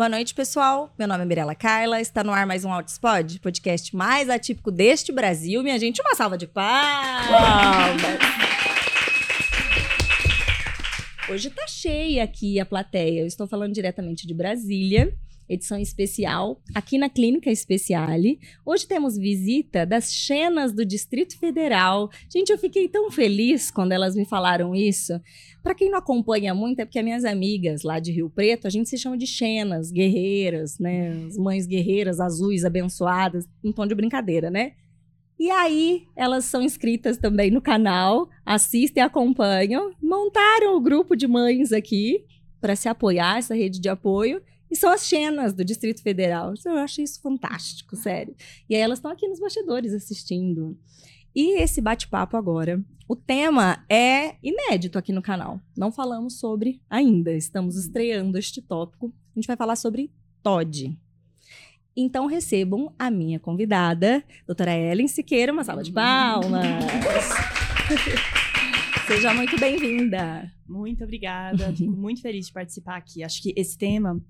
Boa noite, pessoal. Meu nome é Mirella Carla. Está no ar mais um Outspod, podcast mais atípico deste Brasil. Minha gente, uma salva de palmas. Hoje tá cheia aqui a plateia. Eu estou falando diretamente de Brasília edição especial, aqui na Clínica Especiale. Hoje temos visita das Xenas do Distrito Federal. Gente, eu fiquei tão feliz quando elas me falaram isso. Para quem não acompanha muito, é porque as minhas amigas lá de Rio Preto, a gente se chama de Xenas, guerreiras, né? As mães guerreiras, azuis, abençoadas, em tom de brincadeira, né? E aí, elas são inscritas também no canal, assistem, acompanham, montaram o grupo de mães aqui para se apoiar, essa rede de apoio. E são as Xenas do Distrito Federal. Eu acho isso fantástico, sério. E aí elas estão aqui nos bastidores assistindo. E esse bate-papo agora, o tema é inédito aqui no canal. Não falamos sobre ainda, estamos estreando este tópico. A gente vai falar sobre Todd. Então recebam a minha convidada, doutora Ellen Siqueira, uma salva de palmas. Seja muito bem-vinda. Muito obrigada, fico muito feliz de participar aqui. Acho que esse tema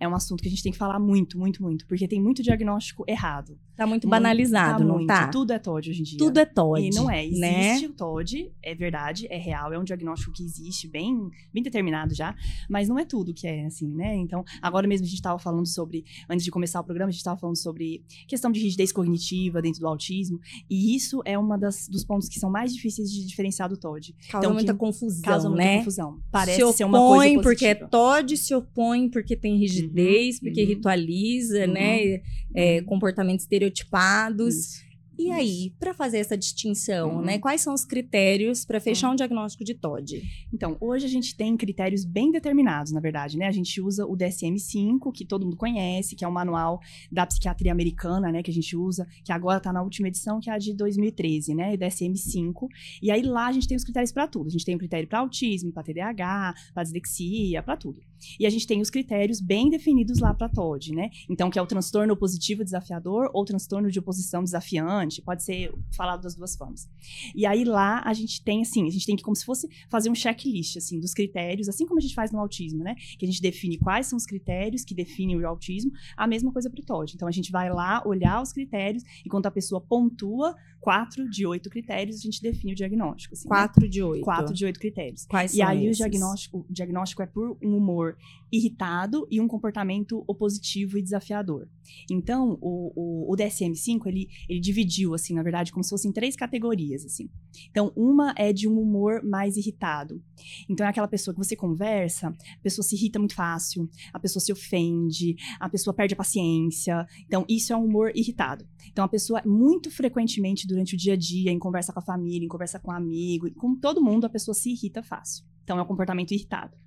é um assunto que a gente tem que falar muito, muito, muito, porque tem muito diagnóstico errado. Tá muito banalizado, tá não muito. tá? Tudo é TOD hoje em dia. Tudo é TOD. E não é. Existe né? o TOD, é verdade, é real, é um diagnóstico que existe, bem, bem determinado já, mas não é tudo que é assim, né? Então, agora mesmo a gente estava falando sobre, antes de começar o programa, a gente estava falando sobre questão de rigidez cognitiva dentro do autismo, e isso é das, dos pontos que são mais difíceis de diferenciar do TOD. Causa Então, muita confusão, Causa muita né? confusão. Parece se ser uma coisa opõe porque é. TOD, se opõe porque tem rigidez, porque uhum. ritualiza, Uhum. né? É, comportamentos estereotipados. Isso. E aí, para fazer essa distinção, Uhum. né? Quais são os critérios para fechar um diagnóstico de TOD? Então, hoje a gente tem critérios bem determinados, na verdade, né? A gente usa o DSM-5, que todo mundo conhece, que é o manual da psiquiatria americana, né? Que a gente usa, que agora tá na última edição, que é a de 2013, né? DSM-5. E aí lá a gente tem os critérios para tudo. A gente tem o critério para autismo, para TDAH, para dislexia, para tudo. E a gente tem os critérios bem definidos lá para TOD, né? Então, que é o transtorno opositivo desafiador ou transtorno de oposição desafiante, pode ser falado das duas formas. E aí lá a gente tem assim, a gente tem que como se fosse fazer um checklist assim dos critérios, assim como a gente faz no autismo, né? Que a gente define quais são os critérios que definem o autismo, a mesma coisa para o TOD. Então a gente vai lá olhar os critérios e quando a pessoa pontua quatro de oito critérios, a gente define o diagnóstico. Assim, né? Quatro de oito. Quatro de oito critérios. Quais E são aí esses? o diagnóstico, o diagnóstico é por um humor irritado e um comportamento opositivo e desafiador. Então, o, o, o DSM-5, ele, ele dividiu, assim, na verdade, como se fossem três categorias, assim. Então, uma é de um humor mais irritado. Então, é aquela pessoa que você conversa, a pessoa se irrita muito fácil, a pessoa se ofende, a pessoa perde a paciência. Então, isso é um humor irritado. Então, a pessoa, muito frequentemente, durante o dia a dia, em conversa com a família, em conversa com um amigo, com todo mundo, a pessoa se irrita fácil. Então, é um comportamento irritado.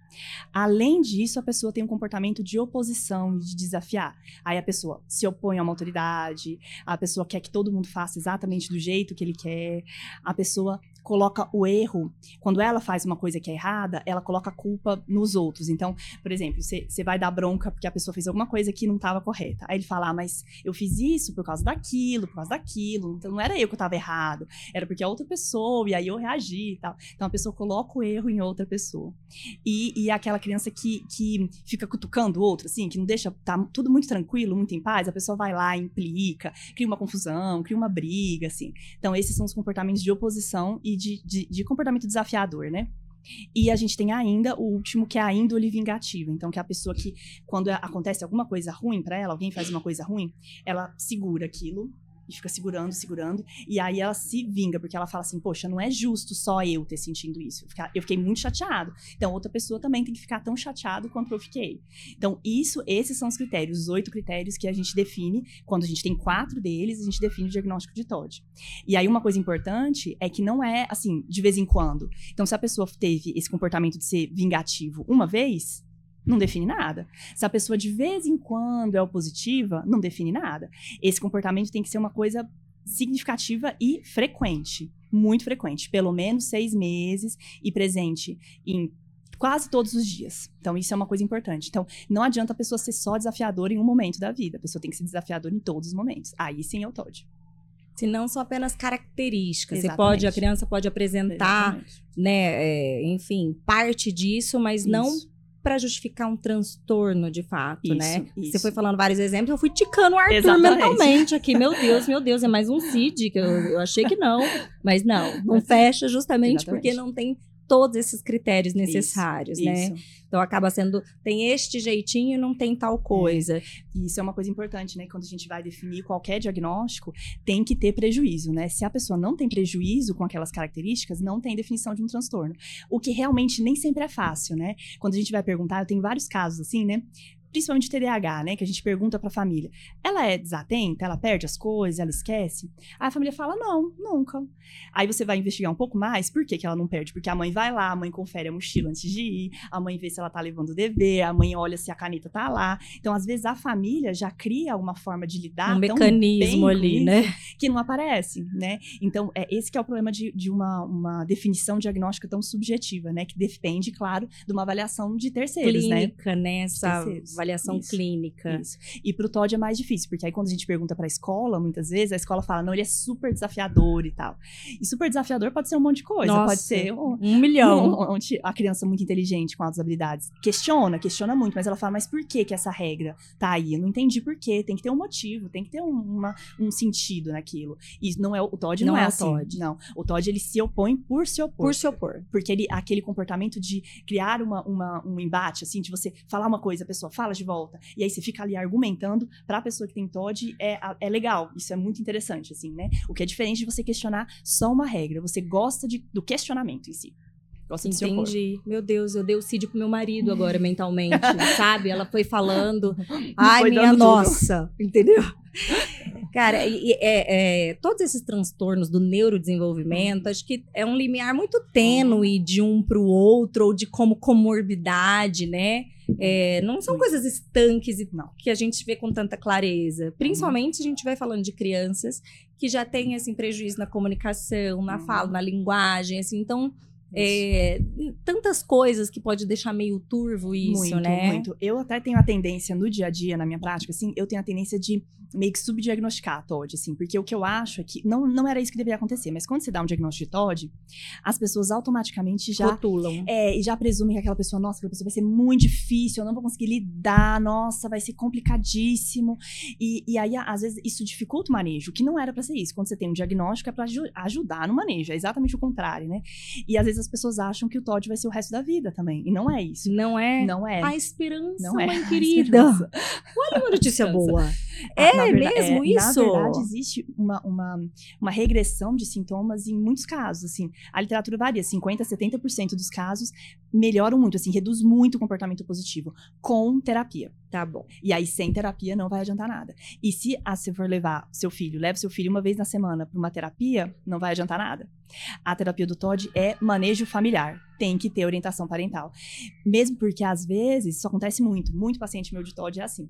Além disso, a pessoa tem um comportamento de oposição e de desafiar. Aí a pessoa se opõe a uma autoridade, a pessoa quer que todo mundo faça exatamente do jeito que ele quer, a pessoa coloca o erro. Quando ela faz uma coisa que é errada, ela coloca a culpa nos outros. Então, por exemplo, você vai dar bronca porque a pessoa fez alguma coisa que não estava correta. Aí ele fala, ah, mas eu fiz isso por causa daquilo, por causa daquilo. Então não era eu que estava errado, era porque a outra pessoa, e aí eu reagi e tal. Então a pessoa coloca o erro em outra pessoa. E, e aquela criança que, que fica cutucando o outro, assim, que não deixa, tá tudo muito tranquilo, muito em paz, a pessoa vai lá, implica, cria uma confusão, cria uma briga, assim. Então, esses são os comportamentos de oposição e de, de, de comportamento desafiador, né? E a gente tem ainda o último, que é a índole vingativa. Então, que é a pessoa que, quando acontece alguma coisa ruim para ela, alguém faz uma coisa ruim, ela segura aquilo e fica segurando, segurando. E aí ela se vinga, porque ela fala assim: Poxa, não é justo só eu ter sentido isso. Eu, fiquei muito chateado. Então, outra pessoa também tem que ficar tão chateado quanto eu fiquei. Então, isso, esses são os critérios, os oito critérios que a gente define. Quando a gente tem quatro deles, a gente define o diagnóstico de TOD. E aí, uma coisa importante é que não é assim, de vez em quando. Então, se a pessoa teve esse comportamento de ser vingativo uma vez, não define nada. Se a pessoa de vez em quando é opositiva, não define nada. Esse comportamento tem que ser uma coisa significativa e frequente. Muito frequente. Pelo menos seis meses e presente em quase todos os dias. Então, isso é uma coisa importante. Então, não adianta a pessoa ser só desafiadora em um momento da vida. A pessoa tem que ser desafiadora em todos os momentos. Aí sim é o TOD. Se não são apenas características. Você Exatamente. pode, a criança pode apresentar, Exatamente. né, é, enfim, parte disso, mas não Isso. Para justificar um transtorno de fato, Isso, né? isso. Você foi falando vários exemplos, eu fui ticando o Arthur Exatamente. mentalmente aqui. Meu Deus, meu Deus, é mais um CID, que eu, eu achei que não. Mas não, não fecha justamente Exatamente. porque não tem todos esses critérios necessários, né? Isso. Então acaba sendo, tem este jeitinho e não tem tal coisa. E isso é uma coisa importante, né? Quando a gente vai definir qualquer diagnóstico, tem que ter prejuízo, né? Se a pessoa não tem prejuízo com aquelas características, não tem definição de um transtorno. O que realmente nem sempre é fácil, né? Quando a gente vai perguntar, eu tenho vários casos assim, né? Principalmente TDAH, né? Que a gente pergunta pra família. Ela é desatenta? Ela perde as coisas? Ela esquece? Aí a família fala, não, nunca. Aí você vai investigar um pouco mais, por que, que ela não perde? Porque a mãe vai lá, a mãe confere a mochila antes de ir, a mãe vê se ela tá levando o dever, a mãe olha se a caneta tá lá. Então, às vezes, a família já cria uma forma de lidar um mecanismo ali, né? que não aparece, né? Então, é esse que é o problema de, de uma, uma definição diagnóstica tão subjetiva, né? Que depende, claro, de uma avaliação de terceiros, né? Clínica, né? Essa Terceiros. Avaliação Isso, clínica. Isso. E pro Todd é mais difícil, porque aí quando a gente pergunta pra escola, muitas vezes, a escola fala, não, ele é super desafiador e tal. E super desafiador pode ser um monte de coisa. Nossa, pode ser um, um milhão. um- a criança muito inteligente com altas habilidades questiona, questiona muito, mas ela fala, mas por que que essa regra tá aí? Eu não entendi por quê. Tem que ter um motivo, tem que ter um, uma- um sentido naquilo. E não é o o Todd não, Não é, é o assim. Todd. Não, o Todd ele se opõe por se opor. Por se opor. Porque ele, aquele comportamento de criar uma, uma- um embate, assim, de você falar uma coisa, a pessoa fala de volta, e aí você fica ali argumentando, pra pessoa que tem TOD, é, é legal. Isso é muito interessante, assim, né? O que é diferente de você questionar só uma regra. Você gosta de- do questionamento em si. Gosta. Entendi. Meu Deus, eu dei o CID pro meu marido agora mentalmente, sabe? Ela foi falando. Ai, Foi minha dando tudo. nossa. Entendeu? Cara, e- é, é, todos esses transtornos do neurodesenvolvimento, acho que é um limiar muito tênue de um pro outro, ou de como comorbidade, né? É, não são coisas estanques e Não. que a gente vê com tanta clareza. Principalmente a gente vai falando de crianças que já têm assim, prejuízo na comunicação, na Uhum. fala, na linguagem, assim. Então, é, tantas coisas que pode deixar meio turvo isso, muito, né? muito. Eu até tenho a tendência no dia a dia, na minha prática, assim, eu tenho a tendência de meio que subdiagnosticar a TOD, assim, porque o que eu acho é que não, não era isso que deveria acontecer, mas quando você dá um diagnóstico de TOD, as pessoas automaticamente já Rotulam. É, e já presumem que aquela pessoa, nossa, aquela pessoa vai ser muito difícil, eu não vou conseguir lidar, nossa, vai ser complicadíssimo. E, e aí, às vezes, isso dificulta o manejo, que não era pra ser isso. Quando você tem um diagnóstico, é pra aju- ajudar no manejo, é exatamente o contrário, né? E às vezes as pessoas acham que o TOD vai ser o resto da vida também, e não é isso. Não é? Não é. A esperança, Não é. mãe querida. Olha uma notícia boa. Ah, É na verda- mesmo é, isso? Na verdade, existe uma, uma, uma regressão de sintomas em muitos casos, assim. A literatura varia, 50% a 70% dos casos melhoram muito, assim, reduz muito o comportamento positivo com terapia. Tá bom. E aí, sem terapia, não vai adiantar nada. E se ah, você for levar seu filho, leve seu filho uma vez na semana para uma terapia, não vai adiantar nada. A terapia do TOD é manejo familiar. Tem que ter orientação parental. Mesmo porque, às vezes, isso acontece muito. Muito paciente meu de TOD é assim.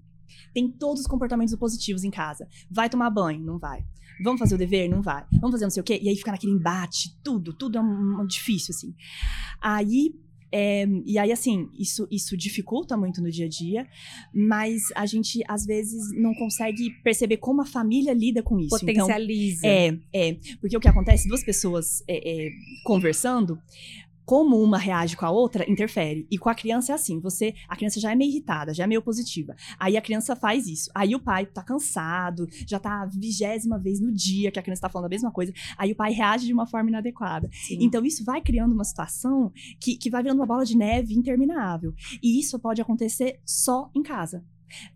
Tem todos os comportamentos positivos em casa. Vai tomar banho? Não vai. Vamos fazer o dever? Não vai. Vamos fazer não sei o quê? E aí fica naquele embate, tudo, tudo é um, um difícil, assim. Aí é, e aí, assim, isso, isso dificulta muito no dia a dia, mas a gente, às vezes, não consegue perceber como a família lida com isso. Então, Potencializa. é, é. Porque o que acontece, duas pessoas é, é, conversando, como uma reage com a outra, interfere. E com a criança é assim, você, a criança já é meio irritada, já é meio positiva. Aí a criança faz isso. Aí o pai tá cansado, já tá a vigésima vez no dia que a criança tá falando a mesma coisa. Aí o pai reage de uma forma inadequada. Sim. Então isso vai criando uma situação que, que vai virando uma bola de neve interminável. E isso pode acontecer só em casa.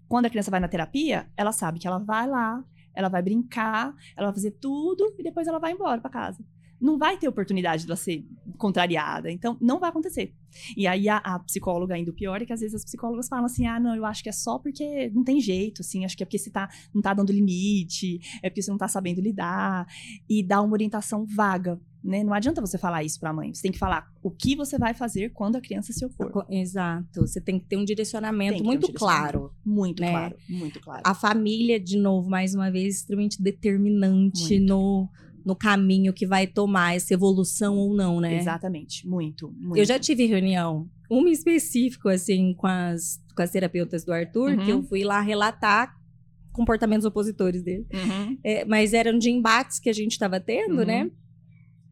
Quando a criança vai na terapia, ela sabe que ela vai lá, ela vai brincar, ela vai fazer tudo e depois ela vai embora para casa. Não vai ter oportunidade de ela ser contrariada. Então, não vai acontecer. E aí, a, a psicóloga, ainda pior é que às vezes as psicólogas falam assim: ah, não, eu acho que é só porque não tem jeito, assim, acho que é porque você tá, não tá dando limite, é porque você não tá sabendo lidar. E dá uma orientação vaga. Né? Não adianta você falar isso pra mãe. Você tem que falar o que você vai fazer quando a criança se opor. Exato. Você tem que ter um direcionamento ter um muito direcionamento. claro. Muito né? claro, muito claro. A família, de novo, mais uma vez, extremamente determinante Muito. no, no caminho que vai tomar essa evolução ou não, né? Exatamente, muito, muito. Eu já tive reunião, uma em específico, assim, com as, com as terapeutas do Arthur, Uhum. que eu fui lá relatar comportamentos opositores dele. Uhum. É, mas eram de embates que a gente estava tendo, Uhum. né?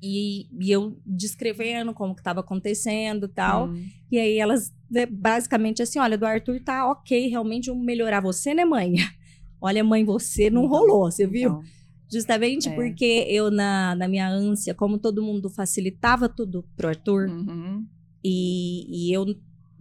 e, e eu descrevendo como que estava acontecendo e tal. Hum. E aí elas, né, basicamente assim, olha, do Arthur tá ok, realmente vamos melhorar você, né, mãe? Olha, mãe, você não Então, rolou, você viu? Então, Justamente É. porque eu, na, na minha ânsia, como todo mundo facilitava tudo pro Arthur, uhum. e, e eu.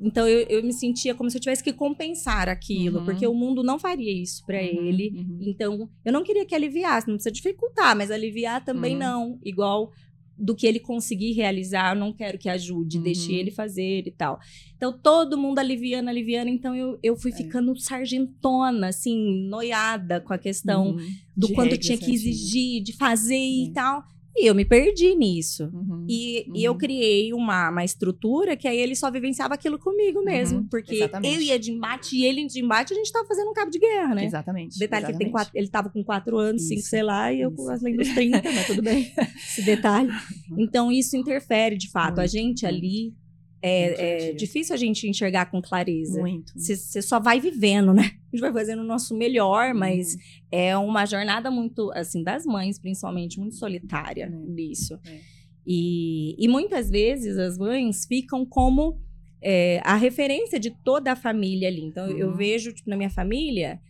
Então eu, eu me sentia como se eu tivesse que compensar aquilo, Uhum. porque o mundo não faria isso pra Uhum, ele. uhum. Então, eu não queria que aliviasse, não precisa dificultar, mas aliviar também Uhum. não. Igual do que ele conseguir realizar, eu não quero que ajude, deixe Uhum. ele fazer e tal. Então, todo mundo aliviando, aliviando. Então, eu, eu fui É. ficando sargentona, assim, noiada com a questão Uhum. do De quanto tinha que exigir, de fazer e É. tal. E eu me perdi nisso. Uhum. E, e eu Uhum. criei uma, uma estrutura que aí ele só vivenciava aquilo comigo mesmo. Uhum, Porque exatamente. eu ia de embate e ele de embate, a gente tava fazendo um cabo de guerra, né? Exatamente. Detalhe que ele, tem exatamente. quatro, ele tava com quatro anos, cinco, Isso, sei lá, e eu com isso. além dos 30, mas tudo bem. Esse detalhe. Então, isso interfere, de fato. a gente ali. É, é difícil a gente enxergar com clareza. Muito. Você só vai vivendo, né? A gente vai fazendo o nosso melhor, mas Uhum. é uma jornada muito, assim, das mães, principalmente, muito solitária É. nisso. É. E, e muitas vezes as mães ficam como é, a referência de toda a família ali. Então, eu Uhum. vejo, tipo, na minha família,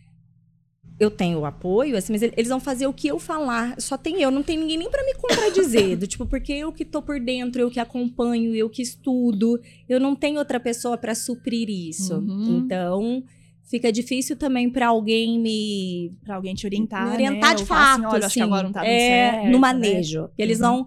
eu tenho o apoio, assim, mas ele- eles vão fazer o que eu falar. Só tem eu, não tem ninguém nem pra me contradizer. do tipo, porque eu que tô por dentro, eu que acompanho, eu que estudo, eu não tenho outra pessoa pra suprir isso. Uhum. Então, fica difícil também pra alguém me Pra alguém te orientar. me orientar né? de falar fato, Assim, Olha, acho que assim, agora não tá é, certo. no né? manejo. Porque eles Uhum. vão.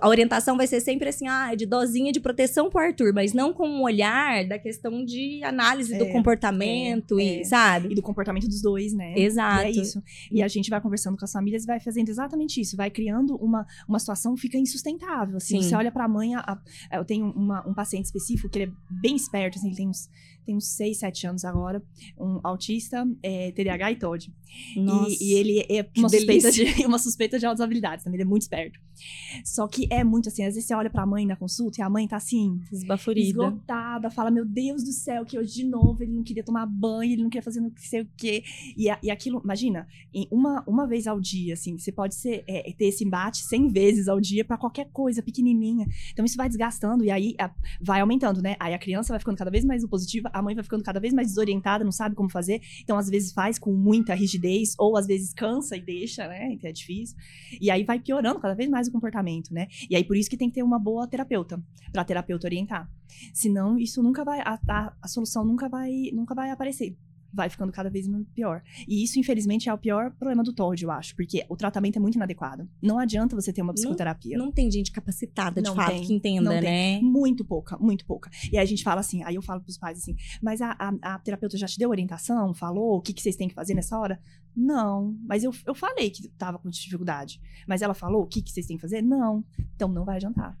A orientação vai ser sempre assim, ah, de dosinha de proteção pro Arthur, mas não com um olhar da questão de análise do É, comportamento é, e, é. sabe? E do comportamento dos dois, né? Exato. E é isso. E a gente vai conversando com as famílias e vai fazendo exatamente isso. Vai criando uma, uma situação que fica insustentável. Assim, Sim. você olha pra mãe. a- a- eu tenho uma- um paciente específico que ele é bem esperto, assim, ele tem uns, tem uns 6, 7 anos agora. Um autista, é, TDAH e TOD. Nossa. E, e ele é que uma suspeita, delícia. de, uma suspeita de altas habilidades também. Ele é muito esperto. Só que é muito assim. Às vezes você olha pra mãe na consulta e a mãe tá assim, Esbaforida. esgotada, fala, meu Deus do céu, que hoje de novo ele não queria tomar banho, ele não queria fazer não sei o quê. E, a- e aquilo, imagina, uma, uma vez ao dia, assim, você pode ser, é, ter esse embate 100 vezes ao dia pra qualquer coisa pequenininha. Então isso vai desgastando e aí a- vai aumentando, né? Aí a criança vai ficando cada vez mais positiva, a mãe vai ficando cada vez mais desorientada, não sabe como fazer. Então às vezes faz com muita rigidez ou às vezes cansa e deixa, né? Então é difícil. E aí vai piorando cada vez mais o comportamento, né? E aí por isso que tem que ter uma boa terapeuta, pra terapeuta orientar. Senão isso nunca vai a, a, a solução nunca vai nunca vai aparecer. Vai ficando cada vez pior. E isso, infelizmente, é o pior problema do TOD, eu acho. Porque o tratamento é muito inadequado. Não adianta você ter uma psicoterapia. Não tem gente capacitada, de Não fato, tem, que entenda, não né? Muito pouca, muito pouca. E aí a gente fala assim, aí eu falo pros pais assim, mas a, a, a terapeuta já te deu orientação? Falou o que, que vocês têm que fazer nessa hora? Não, mas eu, eu falei que tava com dificuldade. Mas ela falou o que, que vocês têm que fazer? Não. Então não vai adiantar.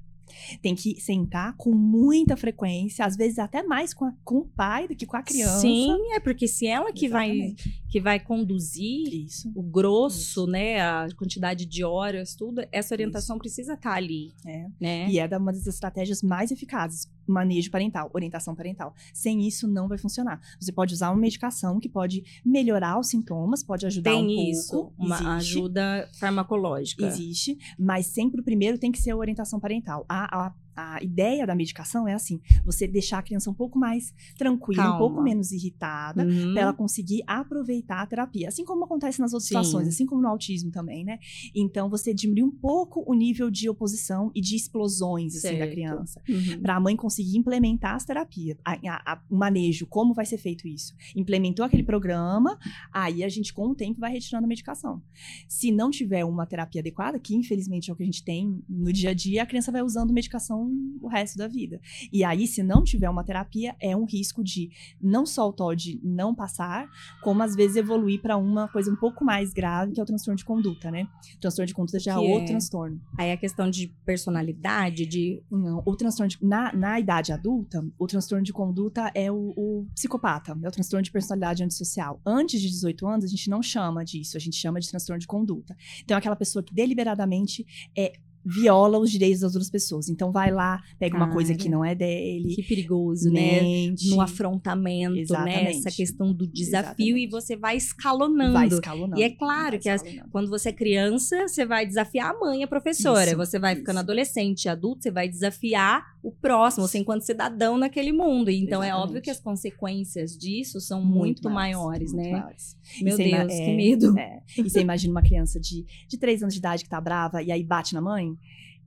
Tem que sentar com muita frequência, às vezes até mais com, a- com o pai do que com a criança. Sim, é porque se ela que vai, Exatamente. Que vai conduzir Isso. o grosso, né, a quantidade de horas, tudo, essa orientação precisa estar ali, É. né? E é uma das estratégias mais eficazes, manejo parental, orientação parental. Sem isso, não vai funcionar. Você pode usar uma medicação que pode melhorar os sintomas, pode ajudar um Tem pouco. isso, uma existe, ajuda farmacológica. Existe, mas sempre o primeiro tem que ser a orientação parental. A, a, a ideia da medicação é assim, você deixar a criança um pouco mais tranquila, Calma. um pouco menos irritada, Uhum. Pra ela conseguir aproveitar a terapia. Assim como acontece nas outras Sim. situações, assim como no autismo também, né? Então, você diminui um pouco o nível de oposição e de explosões, assim, da criança. Uhum. Pra mãe conseguir implementar as terapias, a- a- a- o manejo, como vai ser feito isso. Implementou aquele programa, aí a gente, com o tempo, vai retirando a medicação. Se não tiver uma terapia adequada, que infelizmente é o que a gente tem no dia a dia, a criança vai usando medicação o resto da vida. E aí, se não tiver uma terapia, é um risco de não só o TOD não passar, como às vezes evoluir para uma coisa um pouco mais grave, que é o transtorno de conduta, né? O transtorno de conduta já é Que outro é? transtorno. Aí a questão de personalidade, de Não, o transtorno de, na, na idade adulta, o transtorno de conduta é o, o psicopata, é o transtorno de personalidade antissocial. Antes de 18 anos, a gente não chama disso, a gente chama de transtorno de conduta. Então, é aquela pessoa que deliberadamente é viola os direitos das outras pessoas. Então vai lá, pega uma coisa que Cara, não é dele, Que perigoso, né? mente, No afrontamento, né? Exatamente. Essa questão do desafio e Exatamente. você vai escalonando. vai escalonando. E é claro que as-. Quando você é criança, você vai desafiar a mãe, a professora. Isso, você vai ficando isso. adolescente, adulto, você vai desafiar o próximo, você enquanto cidadão naquele mundo. Então é Exatamente. óbvio que as consequências disso são muito, maiores, muito né? maiores. E Meu você ima- Deus, que é, medo. é. E você imagina uma criança de, de 3 anos de idade que tá brava e aí bate na mãe?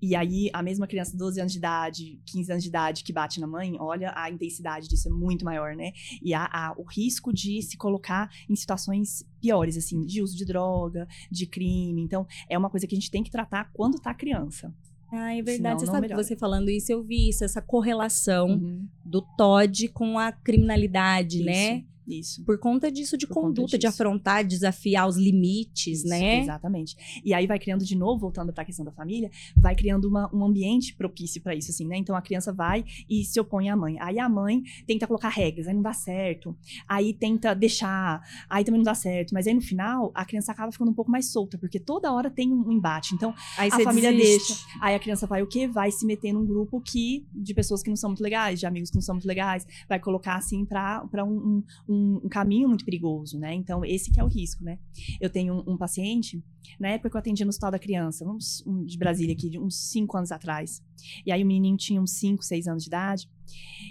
E aí, a mesma criança de 12 anos de idade, 15 anos de idade que bate na mãe, olha, a intensidade disso é muito maior, né? E há, há o risco de se colocar em situações piores, assim, de uso de droga, de crime. Então, é uma coisa que a gente tem que tratar quando tá criança. Ah, é Senão verdade. Você não sabe que melhora. você falando isso, eu vi isso, essa correlação Uhum. do Todd com a criminalidade, né? Isso. Por conta disso, de Por conduta, de afrontar, desafiar os limites, Isso, né? Exatamente. E aí vai criando de novo, voltando para a questão da família, vai criando uma- um ambiente propício para isso, assim, né? Então a criança vai e se opõe à mãe. Aí a mãe tenta colocar regras, aí não dá certo. Aí tenta deixar, aí também não dá certo. Mas aí no final a criança acaba ficando um pouco mais solta, porque toda hora tem um embate. Então Aí a família desiste. deixa. Aí a criança vai o quê? Vai se meter num grupo que de pessoas que não são muito legais, de amigos que não são muito legais, vai colocar assim para um, um, um caminho muito perigoso, né? Então esse que é o risco, né? Eu tenho um, um paciente, na época que eu atendia no Hospital da Criança, vamos um, de Brasília aqui, de uns cinco anos atrás. E aí o menininho tinha uns 5, 6 anos de idade.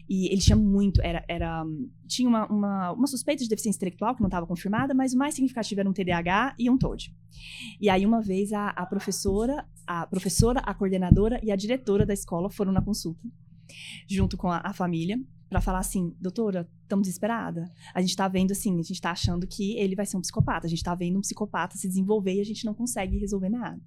E ele tinha muito, era, era tinha uma, uma, uma suspeita de deficiência intelectual que não estava confirmada, mas o mais significativo era um TDAH e um TOD. E aí uma vez a, a professora, a professora, a coordenadora e a diretora da escola foram na consulta, junto com a, a família, para falar assim, doutora, estamos desesperada. A gente tá vendo assim, a gente tá achando que ele vai ser um psicopata, a gente tá vendo um psicopata se desenvolver e a gente não consegue resolver nada.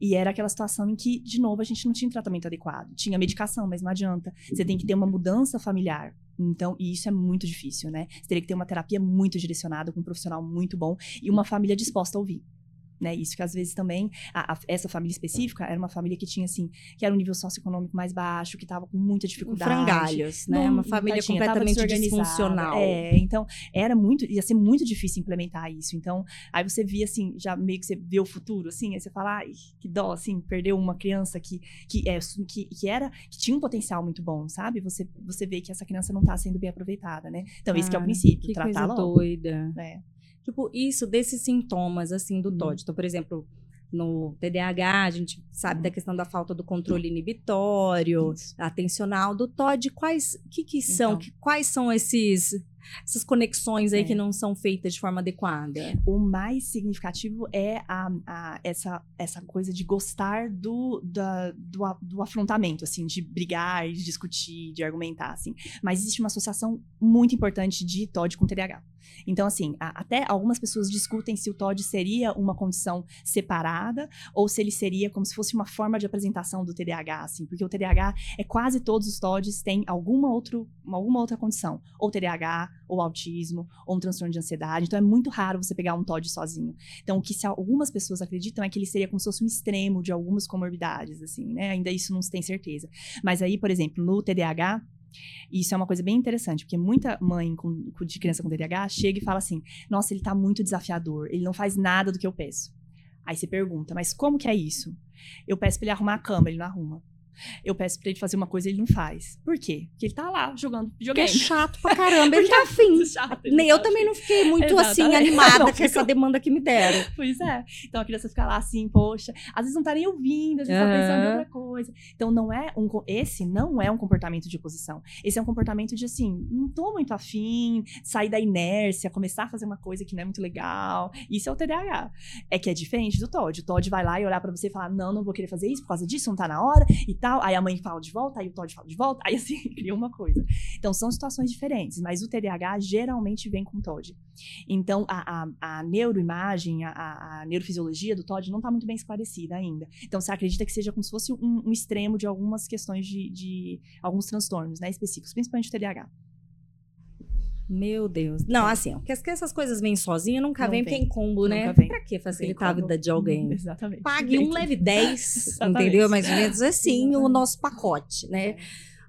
E era aquela situação em que, de novo, a gente não tinha tratamento adequado. Tinha medicação, mas não adianta. Você tem que ter uma mudança familiar. Então, e isso é muito difícil, né? Você teria que ter uma terapia muito direcionada, com um profissional muito bom e uma família disposta a ouvir. Né, isso que às vezes também, a- a- essa família específica era uma família que tinha, assim, que era um nível socioeconômico mais baixo, que estava com muita Um dificuldade. frangalhos, né? Não, Uma família tava completamente disfuncional. É, então era muito, ia ser muito difícil implementar isso. Então, aí você via assim, já meio que você vê o futuro, assim, aí você fala, ai, que dó, assim, perdeu uma criança que que é que, que era que tinha um potencial muito bom, sabe? Você você vê que essa criança não tá sendo bem aproveitada, né? Então, esse que é o princípio, Que coisa tratar logo. doida. É. Tipo, isso desses sintomas, assim, do Uhum. TOD. Então, por exemplo, no TDAH, a gente sabe Uhum. da questão da falta do controle inibitório, Isso. atencional do TOD. Quais, que que são, Então. que, quais são esses, essas conexões aí É. que não são feitas de forma adequada? O mais significativo é a, a- essa, essa coisa de gostar do, da- do, do afrontamento, assim, de brigar, de discutir, de argumentar, assim. Mas existe uma associação muito importante de TOD com TDAH. Então, assim, a- até algumas pessoas discutem se o TOD seria uma condição separada ou se ele seria como se fosse uma forma de apresentação do TDAH, assim, porque o TDAH é quase todos os TODs têm alguma, outro, alguma outra condição, ou TDAH, ou autismo, ou um transtorno de ansiedade. Então é muito raro você pegar um TOD sozinho. Então, o que algumas pessoas acreditam é que ele seria como se fosse um extremo de algumas comorbidades, assim, né? Ainda isso não se tem certeza. Mas aí, por exemplo, no TDAH, isso é uma coisa bem interessante, porque muita mãe com- de criança com TDAH chega e fala assim: nossa, ele tá muito desafiador, ele não faz nada do que eu peço. Aí você pergunta, mas como que é isso? Eu peço pra ele arrumar a cama, ele não arruma. Eu peço pra ele fazer uma coisa, ele não faz. Por quê? Porque ele tá lá jogando é videogame. chato pra caramba, ele tá afim. chato. ele Nem eu tá também não fiquei muito assim Exatamente. animada Não com essa demanda que me deram. Pois é. Então a criança fica lá assim, poxa, às vezes não tá nem ouvindo, às vezes tá pensando em outra coisa. Então não é um esse não é um comportamento de oposição. Esse é um comportamento de assim, não tô muito afim, sair da inércia, começar a fazer uma coisa que não é muito legal. Isso é o TDAH. É que é diferente do TOD. O TOD vai lá e olhar pra você e falar: "Não, não vou querer fazer isso por causa disso, não tá na hora" e tal. Aí a mãe fala de volta, aí o TOD fala de volta, aí assim cria uma coisa. Então são situações diferentes, mas o TDAH geralmente vem com TOD. Então, a, a, a neuroimagem, a, a, neurofisiologia do TOD não está muito bem esclarecida ainda. Então, você acredita que seja como se fosse um, um extremo de algumas questões de, de alguns transtornos né, específicos, principalmente o TDAH. Meu Deus. Não, assim, ó, porque essas coisas vêm sozinha, nunca Não vem, vem. tem combo, né? Vem. Pra que facilitar a vida de alguém? Exatamente. Pague um, leve 10, Exatamente. entendeu? Mais ou menos assim, o Exatamente. nosso pacote, né? É.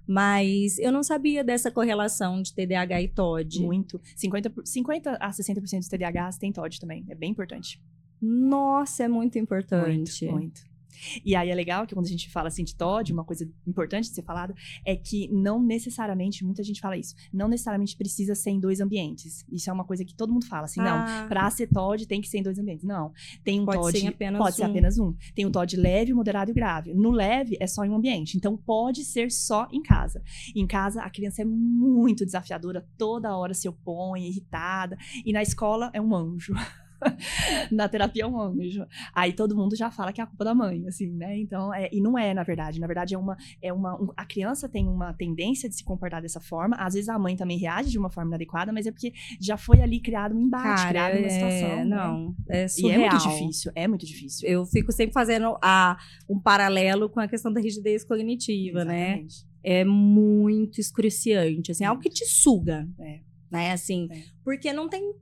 Mas eu não sabia dessa correlação de TDAH e TOD. Muito. 50, por- 50 a 60% dos TDAHs tem TOD também. É bem importante. Nossa, é muito importante. Muito, muito. E aí é legal que quando a gente fala assim de TOD, uma coisa importante de ser falada é que não necessariamente, muita gente fala isso, não necessariamente precisa ser em dois ambientes. Isso é uma coisa que todo mundo fala assim, Ah. não, pra ser TOD tem que ser em dois ambientes. Não, tem um Pode TOD, ser apenas pode ser um. apenas um. Tem o TOD leve, moderado e grave. No leve é só em um ambiente, então pode ser só em casa. Em casa a criança é muito desafiadora, toda hora se opõe, irritada, e na escola é um anjo. na terapia é um anjo. Aí todo mundo já fala que é a culpa da mãe, assim, né? Então, é, e não é, na verdade. Na verdade, é uma. É uma um- a criança tem uma tendência de se comportar dessa forma. Às vezes a mãe também reage de uma forma inadequada, mas é porque já foi ali criado um embate, Cara, criado uma é, situação. né? não, é E surreal. é muito difícil, é muito difícil. Eu fico sempre fazendo a, um paralelo com a questão da rigidez cognitiva, né? Exatamente. É muito excruciante, assim, é algo que te suga, É. né? Assim, É. porque não tem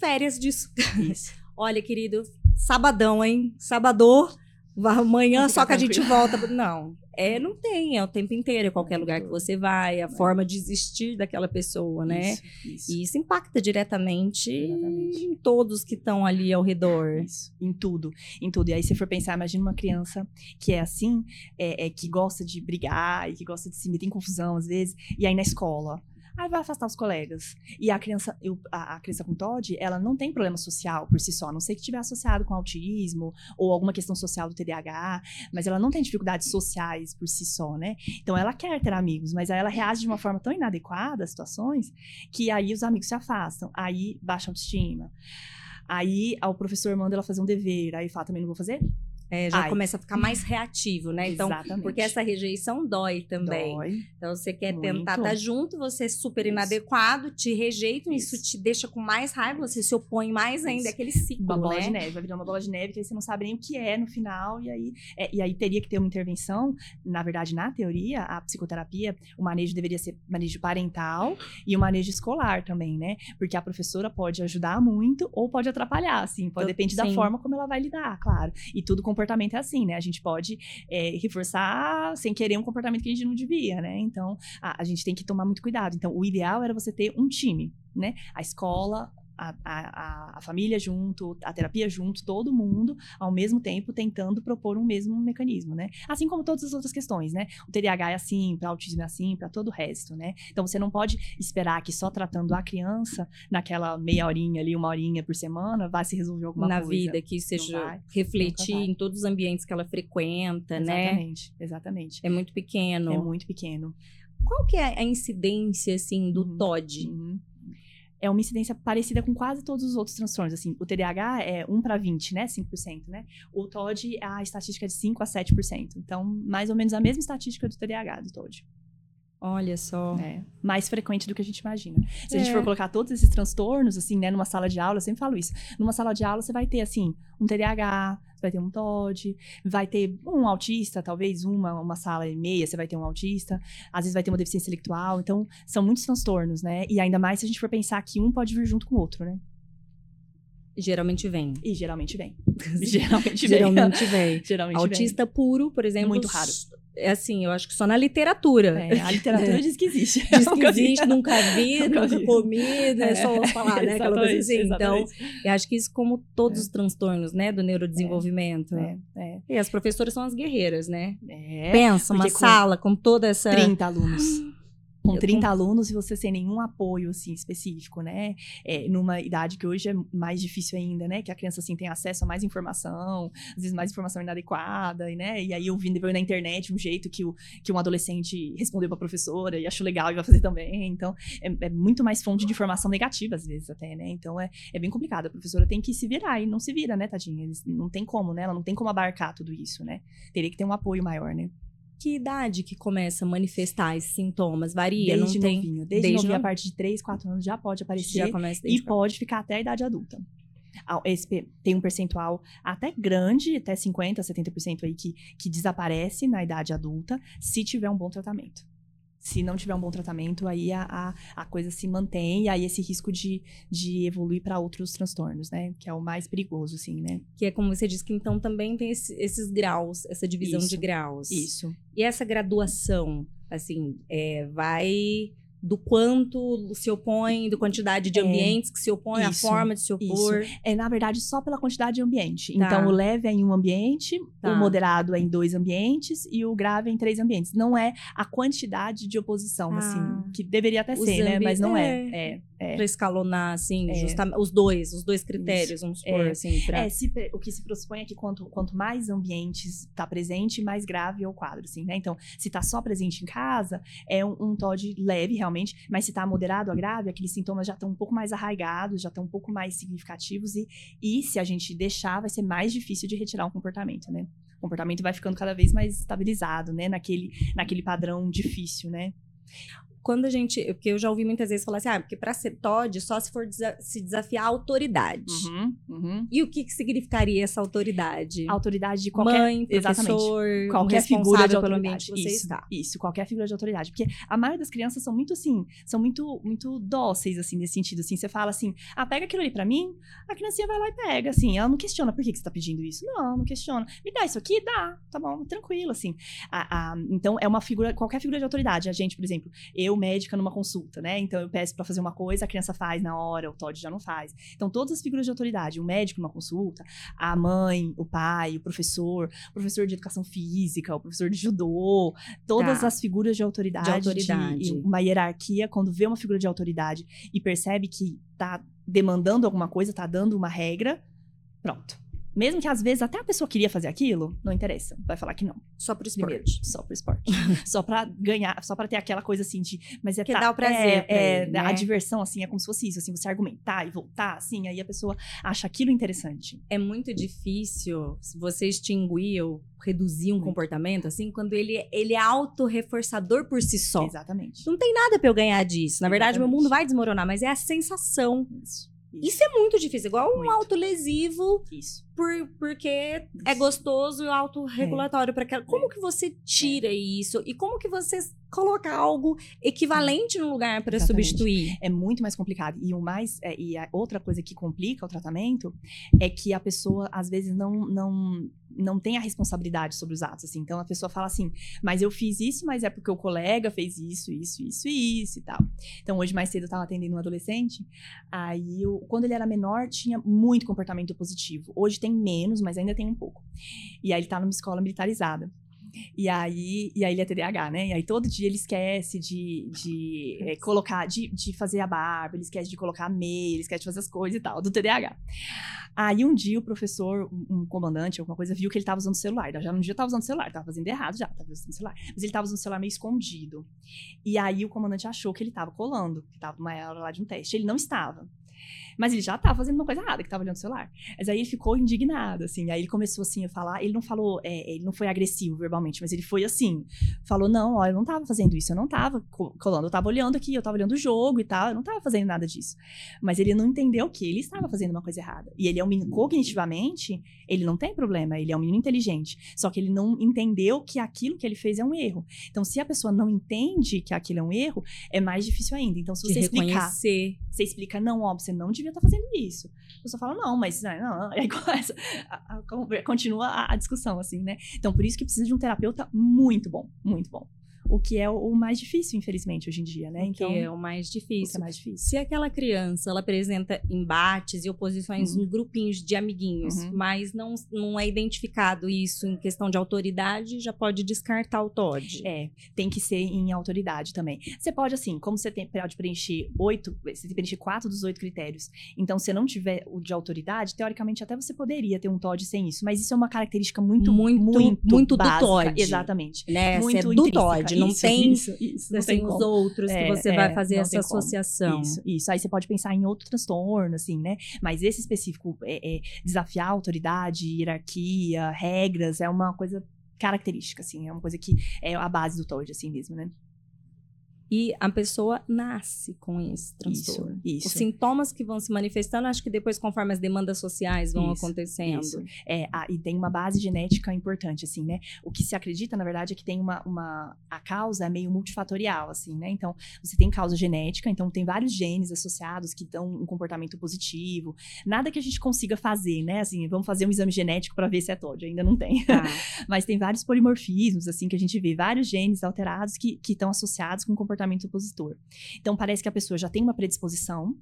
férias disso. Isso. Olha, querido, sabadão, hein? Sabador, amanhã só que a gente volta. Não, é, não tem, é o tempo inteiro, é qualquer lugar que você vai, a forma de existir daquela pessoa, né? Isso, isso. E isso impacta diretamente Exatamente. em todos que estão ali ao redor. Isso, em tudo, em tudo. E aí, se for pensar, imagina uma criança que é assim, é, é, que gosta de brigar e que gosta de se meter em confusão às vezes, e aí na escola. Aí vai afastar os colegas. E a criança, eu- a, a criança com TOD, ela não tem problema social por si só, a não sei que estiver associado com autismo ou alguma questão social do TDAH, mas ela não tem dificuldades sociais por si só, né? Então ela quer ter amigos, mas aí ela reage de uma forma tão inadequada às situações que aí os amigos se afastam, aí baixa a autoestima. Aí o professor manda ela fazer um dever, aí fala, também não vou fazer? É, já Ai. começa a ficar mais reativo, né? Então, Exatamente. porque essa rejeição dói também. Dói. Então, você quer Muito. tentar estar junto, você é super Isso. inadequado, te rejeitam, isso. Isso. te deixa com mais raiva, você se opõe mais ainda, aquele ciclo, Uma bola né? de neve, vai virar uma bola de neve que aí você não sabe nem o que é no final, e aí, é, e aí teria que ter uma intervenção. Na verdade, na teoria, a psicoterapia, o manejo deveria ser manejo parental e o manejo escolar também, né? Porque a professora pode ajudar muito ou pode atrapalhar, assim, pode depende da forma como ela vai lidar, claro. E tudo comportamento é assim, né? A gente pode é, reforçar sem querer um comportamento que a gente não devia, né? Então, a, a gente tem que tomar muito cuidado. Então, o ideal era você ter um time, né? A escola, a, a, a- família junto, a terapia junto, todo mundo, ao mesmo tempo, tentando propor um mesmo mecanismo, né? Assim como todas as outras questões, né? O TDAH é assim, para autismo é assim, para todo o resto, né? Então, você não pode esperar que só tratando a criança, naquela meia horinha ali, uma horinha por semana, vá se resolver alguma Na coisa. vida, que seja vai, refletir vai. em todos os ambientes que ela frequenta, né? Exatamente, exatamente. É muito pequeno. É muito pequeno. Qual que é a incidência, assim, do Uhum. TOD? Uhum. É uma incidência parecida com quase todos os outros transtornos. Assim, o TDAH é 1 para 20, né? 5%, né? O TOD, a estatística é de 5 a 7%. Então, mais ou menos a mesma estatística do TDAH, do TOD. Olha só. É, mais frequente do que a gente imagina. Se a gente É. for colocar todos esses transtornos, assim, né, numa sala de aula, eu sempre falo isso. Numa sala de aula, você vai ter, assim, um TDAH, você vai ter um TOD, vai ter um autista, talvez uma, uma sala e meia, você vai ter um autista. Às vezes vai ter uma deficiência intelectual. Então, são muitos transtornos, né? E ainda mais se a gente for pensar que um pode vir junto com o outro, né? Geralmente vem. E geralmente vem. Geralmente vem. Geralmente vem. Geralmente Autista puro, por exemplo. Muito raro. É assim, eu acho que só na literatura. É, a literatura diz que existe. Diz que existe, nunca vi, Nunca nunca vi. comi, né? Só falar, né? Aquela coisa assim. Então, eu acho que isso, como todos os transtornos, né, do neurodesenvolvimento. É, é, E as professoras são as guerreiras, né? é. Pensa, uma porque com sala com toda essa. 30 alunos. Com Eu 30 alunos e você sem nenhum apoio, assim, específico, né? É, numa idade que hoje é mais difícil ainda, né? Que a criança, assim, tem acesso a mais informação, às vezes mais informação inadequada, e, né? E aí eu vi depois na internet um jeito que, o, que um adolescente respondeu pra professora e achou legal e vai fazer também. Então, é, é muito mais fonte de informação negativa, às vezes, até, né? Então, é, é bem complicado. A professora tem que se virar e não se vira, né, tadinha? Eles, não tem como, né? Ela não tem como abarcar tudo isso, né? Teria que ter um apoio maior, né? Que idade que começa a manifestar esses sintomas? Varia, Desde não tem. novinho. Desde, desde novinho, a novo- partir de 3, 4 anos já pode aparecer. Já começa e pode ficar até a idade adulta. Esse tem um percentual até grande, até 50%, 70% aí, que, que desaparece na idade adulta, se tiver um bom tratamento. Se não tiver um bom tratamento, aí a, a, a coisa se mantém, e aí esse risco de, de evoluir para outros transtornos, né? Que é o mais perigoso, assim, né? Que é como você disse, que então também tem esse- esses graus, essa divisão Isso. de graus. Isso. E essa graduação, assim, é, vai do quanto se opõe, da quantidade de É, ambientes que se opõe, a isso, forma de se opor. É, na verdade, só pela quantidade de ambiente. Tá. Então, o leve é em um ambiente, Tá. o moderado é em dois ambientes e o grave é em três ambientes. Não é a quantidade de oposição, Ah. assim, que deveria até Os ser, né? Mas não é. é. É. Pra escalonar, assim, É. os dois, os dois critérios, vamos supor, É. assim, pra... É, se o que se pressupõe é que quanto, quanto mais ambientes está presente, mais grave é o quadro, assim, né? Então, se está só presente em casa, é um, um TOD leve, realmente, mas se está moderado a grave, aqueles sintomas já estão um pouco mais arraigados, já estão um pouco mais significativos e, e se a gente deixar, vai ser mais difícil de retirar um comportamento, né? O comportamento vai ficando cada vez mais estabilizado, né? Naquele, naquele padrão difícil, né? Quando a gente... Porque eu já ouvi muitas vezes falar assim, ah, porque pra ser TOD, só se for desa- se desafiar a autoridade. Uhum, uhum. E o que, que significaria essa autoridade? Autoridade de qualquer Mãe, exatamente. professor, um qualquer figura de autoridade. você isso, está. Isso, qualquer figura de autoridade. Porque a maioria das crianças são muito assim, são muito, muito dóceis, assim, nesse sentido. Assim, você fala assim, ah, pega aquilo ali pra mim, a criancinha vai lá e pega, assim. Ela não questiona por que, que você tá pedindo isso. Não, não questiona. Me dá isso aqui? Dá, tá bom, tranquilo, assim. A- a- então, é uma figura, qualquer figura de autoridade. A gente, por exemplo, eu, médica, numa consulta, né? Então, eu peço pra fazer uma coisa, a criança faz na hora, o Todd já não faz. Então, todas as figuras de autoridade, o médico numa consulta, a mãe, o pai, o professor, o professor de educação física, o professor de judô, todas Tá. as figuras de autoridade, De autoridade. e uma hierarquia, quando vê uma figura de autoridade e percebe que tá demandando alguma coisa, tá dando uma regra, pronto. Mesmo que às vezes até a pessoa queria fazer aquilo, não interessa, vai falar que não. Só pro Primeiro, esporte. só pro esporte. só pra ganhar, só pra ter aquela coisa assim de. Mas é Que tá- dá o prazer É, pra é, ele, A né? diversão, assim, é como se fosse isso, assim, você argumentar e voltar, assim, aí a pessoa acha aquilo interessante. É muito difícil você extinguir ou reduzir um Muito. comportamento, assim, quando ele, ele é autorreforçador por si só. Exatamente. Não tem nada pra eu ganhar disso. Na verdade, meu Exatamente. mundo vai desmoronar, mas é a sensação. Isso. Isso é muito difícil. Igual um Muito. autolesivo Isso. por, porque é Isso. gostoso e autorregulatório para aquela. Como que você tira isso? E como que você coloca algo equivalente no lugar para substituir? É muito mais complicado. E o mais. é, e a outra coisa que complica o tratamento é que a pessoa, às vezes, não, não, não tem a responsabilidade sobre os atos. Assim. Então a pessoa fala assim, mas eu fiz isso, mas é porque o colega fez isso, isso, isso e isso e tal. Então, hoje mais cedo eu estava atendendo um adolescente. Aí, eu, quando ele era menor, tinha muito comportamento positivo. Hoje tem menos, mas ainda tem um pouco. E aí ele tá numa escola militarizada. E aí, e aí ele é TDAH, né? E aí todo dia ele esquece de, de eh, colocar, de, de fazer a barba, ele esquece de colocar a meia, ele esquece de fazer as coisas e tal, do TDAH. Aí um dia o professor, um, um comandante, alguma coisa, viu que ele tava usando o celular. Já no dia tava usando o celular, tava fazendo errado já, tava usando o celular. Mas ele tava usando o celular meio escondido. E aí o comandante achou que ele tava colando, que tava numa aula lá de um teste. Ele não estava. Mas ele já tava fazendo uma coisa errada, que tava olhando o celular. Mas aí ele ficou indignado, assim. Aí ele começou, assim, a falar. Ele não falou, é, ele não foi agressivo verbalmente, mas ele foi assim. Falou: não, ó, eu não tava fazendo isso, eu não tava co- colando, eu tava olhando aqui, eu tava olhando o jogo e tal, eu não tava fazendo nada disso. Mas ele não entendeu que ele estava fazendo uma coisa errada. E ele é um menino, cognitivamente, ele não tem problema, ele é um menino inteligente. Só que ele não entendeu que aquilo que ele fez é um erro. Então, se a pessoa não entende que aquilo é um erro, é mais difícil ainda. Então, se De você explicar reconhecer. você explica, não, ó, você não devia estar fazendo isso. A pessoa fala, não, mas não, não. E aí começa, a- a continua a, a discussão, assim, né? Então, por isso que precisa de um terapeuta muito bom, muito bom. O que é o, o mais difícil, infelizmente, hoje em dia, né? que Então, é o mais o que difícil. é mais difícil. Se aquela criança ela apresenta embates e oposições Uhum. em grupinhos de amiguinhos, Uhum. mas não, não é identificado isso em questão de autoridade, já pode descartar o TOD. É, tem que ser em autoridade também. Você pode, assim, como você tem, pode preencher oito, você tem que preencher quatro dos oito critérios. Então, se não tiver o de autoridade, teoricamente até você poderia ter um TOD sem isso. Mas isso é uma característica muito, Muito- muito, muito do básica. TOD. Exatamente. Né? Muito é do. TOD, não Isso, tem isso, isso, não tem os outros que É, você é, vai fazer essa associação. Isso, isso. Aí você pode pensar em outro transtorno, assim, né? Mas esse específico, é, é desafiar a autoridade, hierarquia, regras, é uma coisa característica, assim. É uma coisa que é a base do TOD, assim mesmo, né? E a pessoa nasce com esse transtorno. Isso, Os isso. sintomas que vão se manifestando, acho que depois, conforme as demandas sociais vão Isso, acontecendo. Isso. É, a- e tem uma base genética importante, assim, né? O que se acredita, na verdade, é que tem uma, uma. A causa é meio multifatorial, assim, né? Então, você tem causa genética, então tem vários genes associados que dão um comportamento positivo. Nada que a gente consiga fazer, né? Assim, vamos fazer um exame genético para ver se é TOD, ainda não tem. Tá. Mas tem vários polimorfismos, assim, que a gente vê, vários genes alterados que que estão associados com comportamento comportamento opositor. Então, parece que a pessoa já tem uma predisposição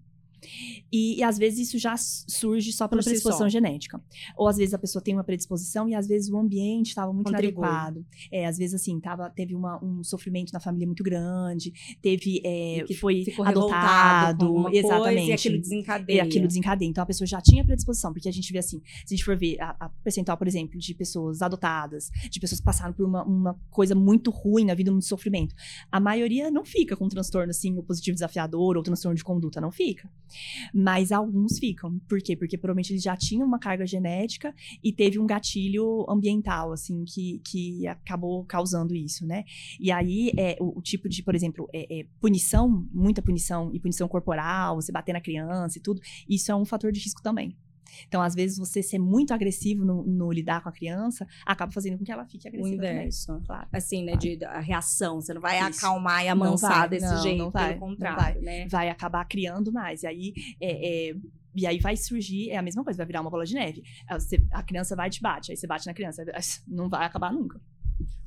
e, e, às vezes isso já surge só pela predisposição si genética. Ou às vezes a pessoa tem uma predisposição e às vezes o ambiente estava muito inadequado. É, às vezes assim, tava, teve uma, um sofrimento na família muito grande, teve é, que foi adotado, exatamente. e aquilo desencadeia. E aquilo desencadeia. Então a pessoa já tinha predisposição, porque a gente vê assim, se a gente for ver a, a percentual, por exemplo, de pessoas adotadas, de pessoas que passaram por uma, uma coisa muito ruim na vida, muito sofrimento, a maioria não fica com um transtorno assim, o positivo desafiador ou transtorno de conduta, não fica. Mas alguns ficam. Por quê? Porque provavelmente eles já tinham uma carga genética e teve um gatilho ambiental, assim, que, que acabou causando isso, né? E aí, é, o, o tipo de, por exemplo, é, é, punição, muita punição, e punição corporal, você bater na criança e tudo, isso é um fator de risco também. Então, às vezes, você ser muito agressivo no, no, lidar com a criança acaba fazendo com que ela fique agressiva. O inverso. Também. Claro. Assim, né? Claro. De, a reação. Você não vai Isso. acalmar e amansar vai, desse não, jeito, não vai, pelo contrário, vai. né? Vai acabar criando mais. E aí, é, é, e aí vai surgir, é a mesma coisa, vai virar uma bola de neve. Você, a criança vai e te bate, aí você bate na criança. Não vai acabar nunca.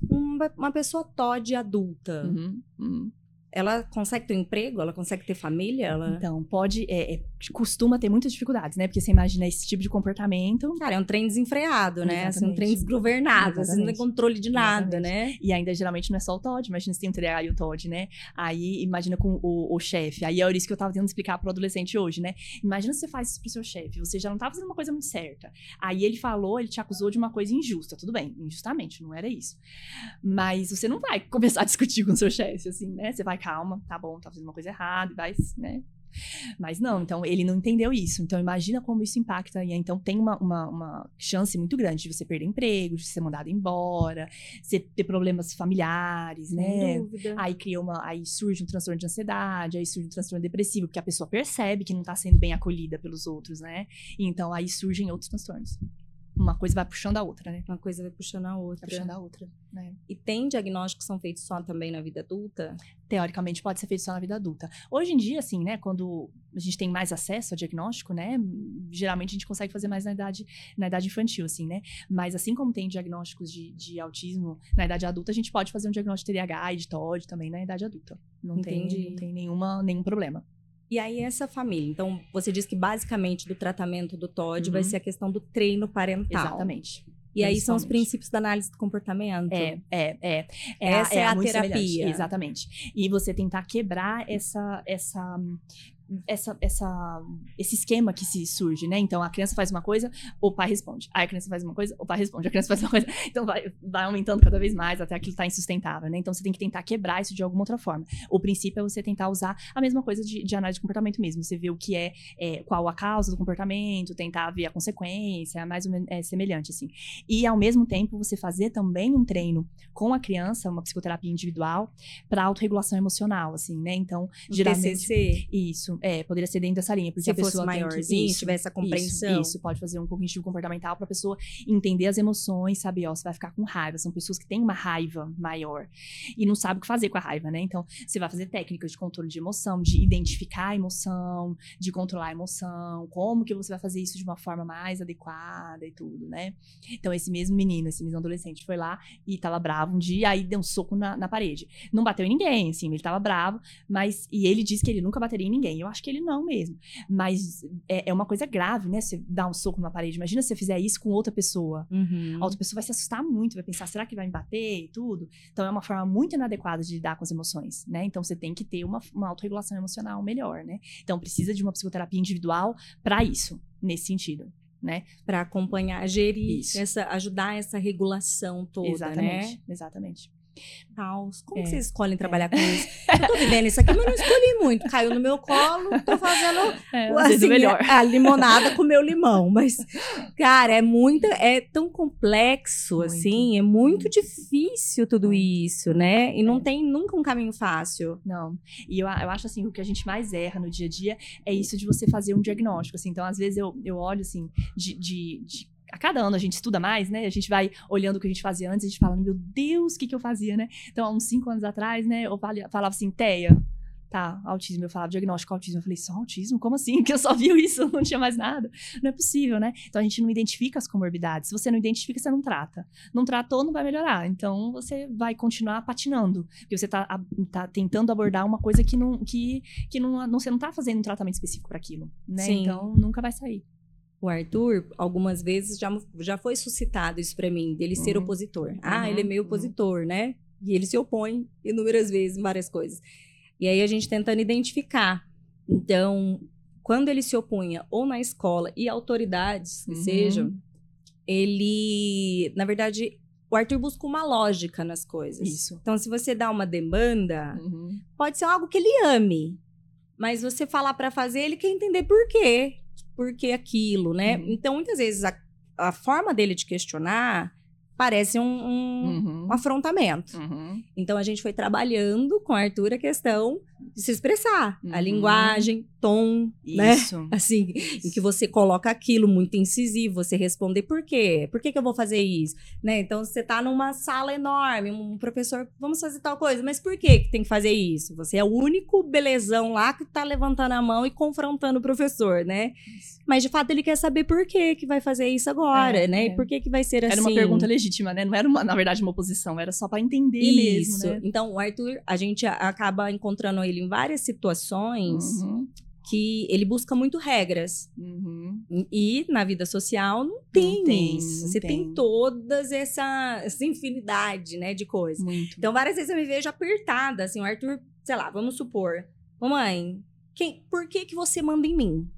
Uma, uma pessoa TOD adulta. Uhum, uhum ela consegue ter um emprego? Ela consegue ter família? Ela... Então, pode. É, é, costuma ter muitas dificuldades, né? Porque você imagina esse tipo de comportamento. Cara, é um trem desenfreado, né? Assim, um trem desgovernado. Assim, não tem controle de nada, Exatamente. né? E ainda geralmente não é só o Todd, imagina se tem o TDAH e o Todd, né? Aí imagina com o, o chefe. Aí é isso que eu tava tentando explicar pro adolescente hoje, né? Imagina se você faz isso pro seu chefe. Você já não tava fazendo uma coisa muito certa. Aí ele falou, ele te acusou de uma coisa injusta. Tudo bem, injustamente, não era isso. Mas você não vai começar a discutir com o seu chefe, assim, né? Você vai, calma, tá bom, tá fazendo uma coisa errada, e vai, né? Mas não, então ele não entendeu isso. Então imagina como isso impacta. E então tem uma, uma, uma, chance muito grande de você perder emprego, de ser mandado embora, você ter problemas familiares, né? Dúvida. Aí cria uma. Aí surge um transtorno de ansiedade, aí surge um transtorno depressivo, porque a pessoa percebe que não tá sendo bem acolhida pelos outros, né? E então aí surgem outros transtornos uma coisa vai puxando a outra, né? Uma coisa vai puxando a outra. Vai puxando a outra, né? E tem diagnósticos que são feitos só também na vida adulta? Teoricamente pode ser feito só na vida adulta. Hoje em dia, assim, né, quando a gente tem mais acesso ao diagnóstico, né, geralmente a gente consegue fazer mais na idade, na idade infantil, assim, né? Mas assim como tem diagnósticos de, de autismo na idade adulta, a gente pode fazer um diagnóstico de TDAH e de TOD também na idade adulta. Não Entendi. tem, não tem nenhuma, nenhum problema. E aí, essa família. Então, você diz que basicamente do tratamento do TOD uhum. vai ser a questão do treino parental. Exatamente. E aí são os princípios da análise do comportamento. É, é, é. é essa é, é a, terapia. Exatamente. E você tentar quebrar essa, essa essa, essa, esse esquema que se surge, né? Então, a criança faz uma coisa, o pai responde. Aí a criança faz uma coisa, o pai responde. A criança faz uma coisa. Então, vai, vai aumentando cada vez mais até aquilo tá insustentável, né? Então, você tem que tentar quebrar isso de alguma outra forma. O princípio é você tentar usar a mesma coisa de, de análise de comportamento mesmo. Você vê o que é, é, qual a causa do comportamento, tentar ver a consequência, é mais ou menos é, semelhante, assim. E, ao mesmo tempo, você fazer também um treino com a criança, uma psicoterapia individual, para autorregulação emocional, assim, né? Então, um geralmente... TCC. Isso, é, poderia ser dentro dessa linha. Porque Se a pessoa fosse maiorzinho, que, isso, tivesse essa compreensão. Isso, isso, pode fazer um cognitivo comportamental para a pessoa entender as emoções, saber, ó, você vai ficar com raiva. São pessoas que têm uma raiva maior e não sabem o que fazer com a raiva, né? Então, você vai fazer técnicas de controle de emoção, de identificar a emoção, de controlar a emoção, como que você vai fazer isso de uma forma mais adequada e tudo, né? Então, esse mesmo menino, esse mesmo adolescente foi lá e tava bravo um dia, aí deu um soco na, na parede. Não bateu em ninguém, assim, ele tava bravo, mas. E ele disse que ele nunca bateria em ninguém. Eu acho que ele não mesmo. Mas é, é uma coisa grave, né? Você dar um soco na parede. Imagina se você fizer isso com outra pessoa. Uhum. A outra pessoa vai se assustar muito, vai pensar, será que vai me bater e tudo? Então é uma forma muito inadequada de lidar com as emoções, né? Então você tem que ter uma, uma autorregulação emocional melhor, né? Então precisa de uma psicoterapia individual para isso, nesse sentido. Né? Para acompanhar, gerir, essa, ajudar essa regulação toda, exatamente, né? Exatamente. Caos. Como é. vocês escolhem trabalhar com isso? Eu tô vivendo isso aqui, mas não escolhi muito. Caiu no meu colo, tô fazendo é, assim, melhor. a limonada com meu limão. Mas, cara, é muito, é tão complexo, muito. assim, é muito difícil tudo isso, né? E não é. tem nunca um caminho fácil. Não. E eu, eu acho, assim, o que a gente mais erra no dia a dia é isso de você fazer um diagnóstico, assim. Então, às vezes, eu, eu olho, assim, de, de, de a cada ano a gente estuda mais, né? A gente vai olhando o que a gente fazia antes, a gente fala, meu Deus, o que, que eu fazia, né? Então, há uns cinco anos atrás, né, eu falava assim, Teia, tá, autismo. Eu falava diagnóstico autismo. Eu falei, só autismo? Como assim? Que eu só vi isso, não tinha mais nada. Não é possível, né? Então a gente não identifica as comorbidades. Se você não identifica, você não trata. Não tratou, não vai melhorar. Então você vai continuar patinando. Porque você tá, tá tentando abordar uma coisa que não. que, que não, não, você não tá fazendo um tratamento específico para aquilo. Né? Sim. Então nunca vai sair. O Arthur, algumas vezes, já, já foi suscitado isso para mim, dele ser Uhum. opositor. Ah, Uhum, ele é meio uhum. opositor, né? E ele se opõe inúmeras vezes em várias coisas. E aí a gente tentando identificar. Então, quando ele se opunha ou na escola e autoridades que Uhum. sejam, ele, na verdade, o Arthur busca uma lógica nas coisas. Isso. Então, se você dá uma demanda, Uhum. pode ser algo que ele ame, mas você falar pra fazer, ele quer entender por quê, por que aquilo, né? Uhum. Então, muitas vezes, a, a forma dele de questionar parece um, um, Uhum. um afrontamento. Uhum. Então, a gente foi trabalhando com o Arthur a questão de se expressar. A Uhum. linguagem, tom, né? Isso. Assim, em que você coloca aquilo muito incisivo, você responder por quê? Por que, que eu vou fazer isso? Né? Então, você tá numa sala enorme, um professor, vamos fazer tal coisa, mas por que, que tem que fazer isso? Você é o único belezão lá que tá levantando a mão e confrontando o professor, né? Mas, de fato, ele quer saber por que que vai fazer isso agora, É, né? é. E por que que vai ser assim? Era uma pergunta legítima, né? Não era, uma, na verdade, uma oposição, era só para entender Isso. mesmo, né? Então, o Arthur, a gente a- acaba encontrando ele em várias situações Uhum. que ele busca muito regras. Uhum. E na vida social não tem, tem, isso. não Você tem, tem. todas essa, essa infinidade, né, de coisas. Muito. Então, várias vezes eu me vejo apertada, assim, o Arthur, sei lá, vamos supor, mamãe, quem, por que que você manda em mim?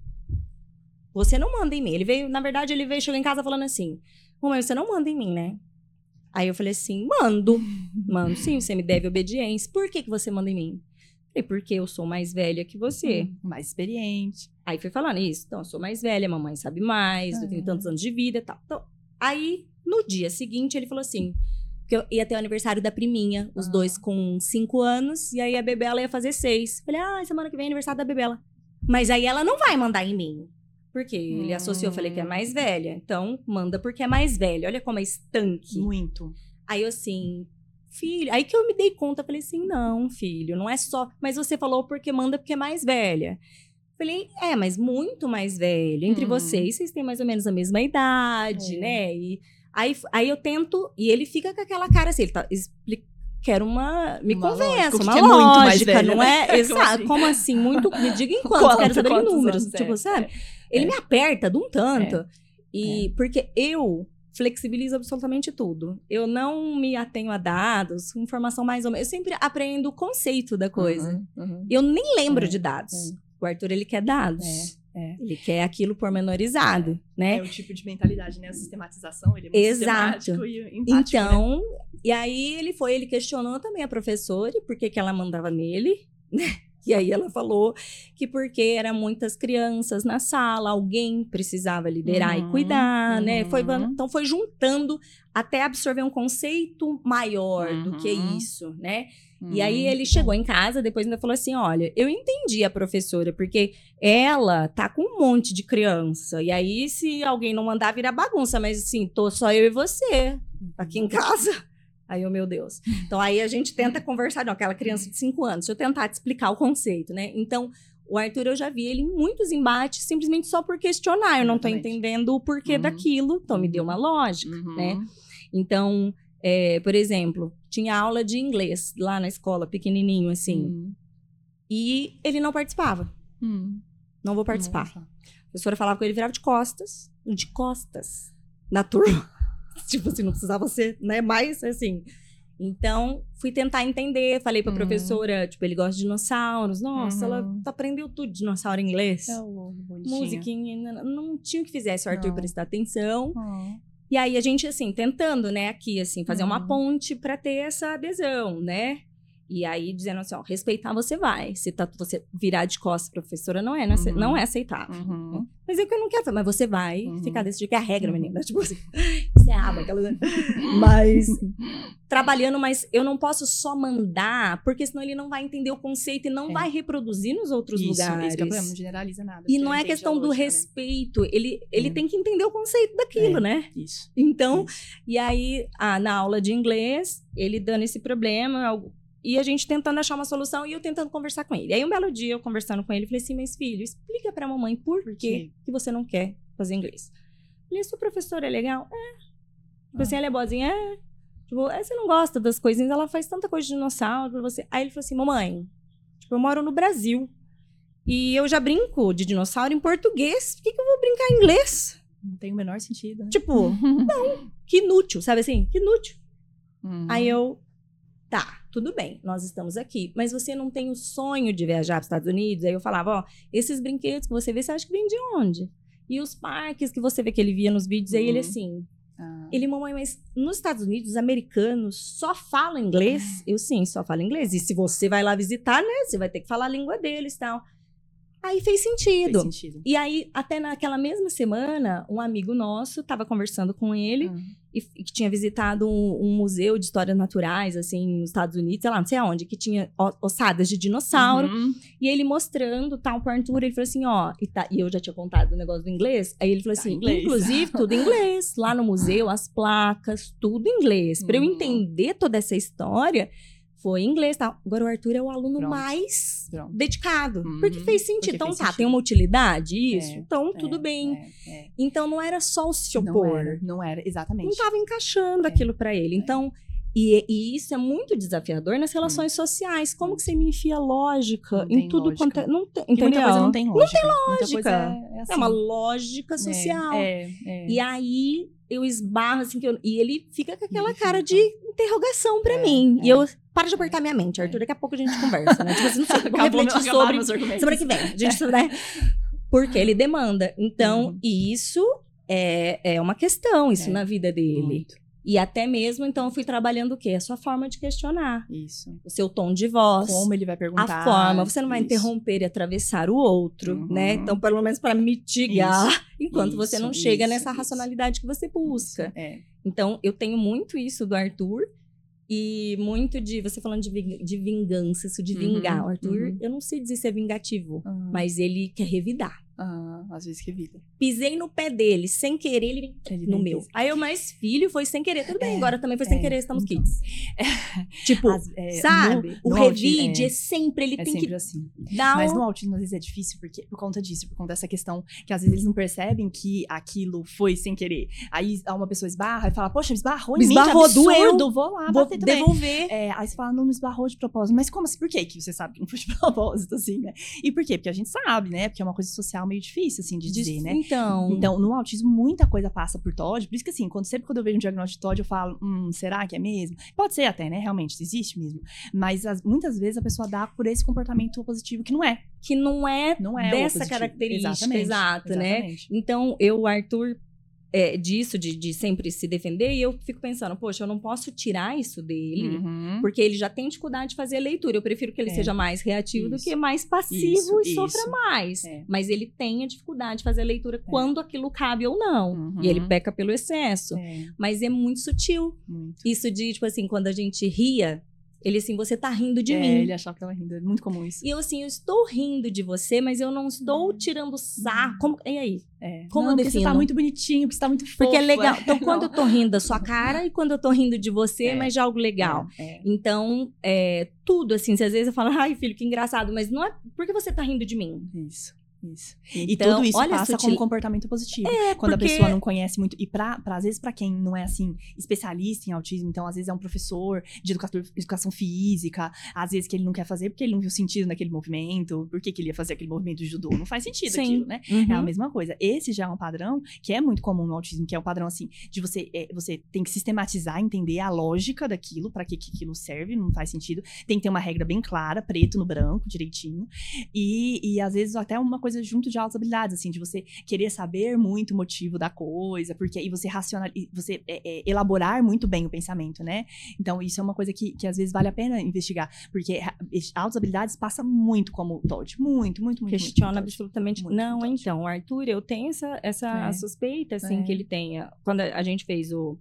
Você não manda em mim. Ele veio, na verdade, ele veio, chegou em casa falando assim, mamãe, você não manda em mim, né? Aí eu falei assim, mando. Mando sim, você me deve obediência. Por que que você manda em mim? Falei, porque eu sou mais velha que você. Hum, mais experiente. Aí foi falando isso. Então, eu sou mais velha, mamãe sabe mais, eu tenho Ah. tantos anos de vida e tal. Então, aí, no dia seguinte, ele falou assim: que eu ia ter o aniversário da priminha, os Ah. dois com cinco anos, e aí a Bebela ia fazer seis. Falei, ah, semana que vem é aniversário da Bebela. Mas aí ela não vai mandar em mim. Porque ele associou, falei que é mais velha. Então, manda porque é mais velha. Olha como é estanque. Muito. Aí eu assim, filho, aí que eu me dei conta, falei assim, não, filho, não é só, mas você falou porque manda porque é mais velha. Falei, é, mas muito mais velha. Entre Uhum. vocês, vocês têm mais ou menos a mesma idade, É. né? E aí, aí eu tento, e ele fica com aquela cara assim, ele tá, quero uma, me Uma convença, lógica, uma que é muito mais lógica, velha, não né? é? Como Exato, assim? como assim? Muito, me diga em Quanto, quero saber em números, anos? tipo, É, sabe? é. Ele É. me aperta de um tanto. E porque eu flexibilizo absolutamente tudo. Eu não me atenho a dados, informação mais ou menos. Eu sempre aprendo o conceito da coisa. Uhum, uhum. Eu nem lembro É, de dados. é. O Arthur, ele quer dados. É, é. Ele quer aquilo pormenorizado, né? É o tipo de mentalidade, né? A sistematização, ele é muito Exato. sistemático e empático, né? Então, e aí ele foi, ele questionou também a professora por que, que ela mandava nele, né? E aí ela falou que porque eram muitas crianças na sala, alguém precisava liderar e Uhum, cuidar, né? Foi, uhum. então foi juntando até absorver um conceito maior do que Uhum. isso, né? E aí Hum, ele chegou em casa, depois ainda falou assim: olha, eu entendi a professora, porque ela tá com um monte de criança. E aí, se alguém não mandar, vira bagunça, mas assim, tô só eu e você aqui em casa. Aí, eu, meu Deus. Então, aí a gente tenta conversar, não, aquela criança de 5 anos, deixa eu tentar te explicar o conceito, né? Então, o Arthur, eu já vi ele em muitos embates, simplesmente só por questionar. Eu não tô Exatamente. entendendo o porquê Uhum. daquilo, então me deu uma lógica, Uhum. né? Então, é, por exemplo, tinha aula de inglês lá na escola, pequenininho assim, Hum. e ele não participava. Hum. Não vou participar. Nossa. A professora falava com ele, virava de costas, de costas, na turma. tipo assim, não precisava ser, né, mais assim. Então, fui tentar entender, falei pra Hum. professora, tipo, ele gosta de dinossauros. Nossa, ela Uhum. aprendeu tudo de dinossauro em inglês. É o bonitinho. Musiquinha, não, tinha o que fizesse o Arthur Não. prestar atenção. Oh. E aí a gente, assim, tentando, né, aqui, assim, fazer uma Uhum. ponte pra ter essa adesão, né? E aí dizendo assim, ó, respeitar você vai. Se tá, você virar de costas, professora, não é, não é, ace- Uhum. não é aceitável. Uhum. Mas é que eu não quero, mas você vai Uhum. ficar desse jeito, que é a regra, Uhum. menina. Tipo assim, você é aba, aquela... Mas trabalhando, mas eu não posso só mandar, porque senão ele não vai entender o conceito e não É. vai reproduzir nos outros Isso, lugares. esse que é problema, não generaliza nada. E não é questão do lógica, né? respeito, ele, ele É. tem que entender o conceito daquilo, É. né? Isso. Então, e aí, ah, na aula de inglês, ele dando esse problema, E a gente tentando achar uma solução e eu tentando conversar com ele. Aí um belo dia eu conversando com ele, falei assim: "Mas filho, explica pra mamãe por, Por que que você não quer fazer inglês?" Falei: "Sua professora é legal?" É. Tipo Ah. assim, ela é boazinha? É. Tipo, "É, você não gosta das coisinhas, ela faz tanta coisa de dinossauro pra você. Aí ele falou assim: "Mamãe, tipo, eu moro no Brasil. E eu já brinco de dinossauro em português. Por que, que eu vou brincar em inglês? Não tem o menor sentido. Né? Tipo, não, que inútil, sabe assim? Que inútil. Uhum. Aí eu, tá, tudo bem, nós estamos aqui, mas você não tem o sonho de viajar para os Estados Unidos? Aí eu falava, ó, esses brinquedos que você vê, você acha que vem de onde? E os parques que você vê que ele via nos vídeos, aí ele Uhum. assim, Ah. ele, mamãe, mas nos Estados Unidos, os americanos só falam inglês? Eu, sim, só falo inglês. E se você vai lá visitar, né, você vai ter que falar a língua deles e tal. Aí fez sentido. Fez sentido. E aí, até naquela mesma semana, um amigo nosso estava conversando com ele Ah. E que tinha visitado um, um museu de histórias naturais, assim, nos Estados Unidos, sei lá, não sei aonde, que tinha ossadas de dinossauro. Uhum. E ele mostrando tal pro Arthur, ele falou assim, ó, e, tá- e eu já tinha contado o negócio do inglês, aí ele falou Tá, assim, inglês. inclusive tudo em inglês, lá no museu, as placas, tudo em inglês. Pra eu Uhum. entender toda essa história, foi em inglês, tal. Agora o Arthur é o aluno Pronto. mais Pronto. dedicado, Uhum, porque fez sentido. porque então fez tá, sentido. tem uma utilidade isso, É, então tudo É, bem. é, é. Então não era só o se Não opor era, não era, exatamente. não estava encaixando É. aquilo pra ele. Então, e, e isso é muito desafiador nas relações sociais. Como que você me enfia lógica Hum. Não em tem tudo lógica. quanto é. Não tem, Porque muita entendeu? coisa não tem lógica. Muita lógica. É, é, assim. É uma lógica social. É, é, é. E aí eu esbarro assim que eu- e ele fica com aquela cara de interrogação pra É, mim. é. E eu para de apertar minha mente, Arthur. Daqui a pouco a gente conversa, né? Tipo assim, não sei, vou meu- sobre semana que vem. A gente né? Porque ele demanda. Então, Uhum. isso é, é uma questão, isso É, na vida dele. Muito. E até mesmo, então, eu fui trabalhando o quê? A sua forma de questionar. Isso. O seu tom de voz. Como ele vai perguntar. a forma. Você não vai isso. interromper e atravessar o outro, Uhum. né? Então, pelo menos para mitigar, enquanto você isso, não chega isso, nessa isso. racionalidade que você busca. É. Então, eu tenho muito isso do Arthur. E muito de, você falando de, de vingança, isso de Uhum, vingar. O Arthur, uhum. eu não sei dizer se é vingativo, mas ele quer revidar. Ah, às vezes que evita. Pisei no pé dele, sem querer, ele Ele no meu. pensa. Aí eu, mas filho, foi sem querer. Tudo bem, É, agora também foi sem é, querer, estamos então. kids. Tipo, As- é, sabe? no- o no revide autismo, é, sempre, ele é, é tem sempre que assim. dar Mas um... no autismo, às vezes, é difícil porque, por conta disso, por conta dessa questão que às vezes eles não percebem que aquilo foi sem querer. Aí uma pessoa esbarra e fala, poxa, esbarrou em Me mim, que esbarrou, absurdo, doeu. vou lá Vou devolver. É, aí você fala, não, não esbarrou de propósito. Mas como assim? Por que que você sabe que não foi de propósito, assim, né? E por quê? Porque a gente sabe, né? Porque é uma coisa social meio difícil, assim, de dizer, né? Então, Então, no autismo, muita coisa passa por TOD. Por isso que, assim, quando, sempre quando eu vejo um diagnóstico de TOD, eu falo, hum, será que é mesmo? Pode ser até, né? Realmente, existe mesmo. Mas as- muitas vezes a pessoa dá por esse comportamento opositivo que não é. que não é, Não é dessa positivo. característica, Exatamente, exato, né? exatamente. Então, eu, o Arthur, é, disso, de, de sempre se defender, e eu fico pensando, poxa, eu não posso tirar isso dele, Uhum. porque ele já tem dificuldade de fazer leitura. Eu prefiro que ele É. seja mais reativo do Isso. que mais passivo Isso, e sofra isso. mais. É. Mas ele tem a dificuldade de fazer a leitura quando aquilo cabe ou não. Uhum. E ele peca pelo excesso. É, Mas é muito sutil. muito. Isso de, tipo assim, quando a gente ria, ele assim, você tá rindo de é, mim. ele achava que tava rindo. É muito comum isso. E eu assim, eu estou rindo de você, mas eu não estou tirando sarro. Como, e aí? É. Como não, eu porque você tá defino? muito bonitinho, porque você tá muito fofo. Porque é legal. Então, é. quando eu tô rindo da sua cara e quando eu tô rindo de você, É. mas de algo legal. É, é. Então, é, tudo assim, se às vezes eu falo, ai, filho, que engraçado, mas não é. Por que você tá rindo de mim? Isso. Isso. E Então, tudo isso passa sutil- como comportamento positivo. É, quando porque- a pessoa não conhece muito. E pra, pra, às vezes, pra quem não é assim, especialista em autismo, então, às vezes é um professor de educador, educação física, às vezes que ele não quer fazer porque ele não viu sentido naquele movimento, por que, que ele ia fazer aquele movimento de judô? Não faz sentido Sim. aquilo, né? Uhum. É a mesma coisa. Esse já é um padrão que é muito comum no autismo, que é um padrão assim, de você, é, você tem que sistematizar, entender a lógica daquilo, para que, que aquilo serve, não faz sentido. Tem que ter uma regra bem clara, preto no branco, direitinho. E, e às vezes até uma coisa junto de altas habilidades, assim, de você querer saber muito o motivo da coisa, porque aí você racional, você é, é, elaborar muito bem o pensamento, né? Então, isso é uma coisa que, que às vezes vale a pena investigar, porque altas habilidades passa muito como TOD. Muito, muito, muito. Questiona muito, absolutamente. Muito não, TOD. então, o Arthur, eu tenho essa, essa É. suspeita, assim, É. que ele tenha. Quando a gente fez o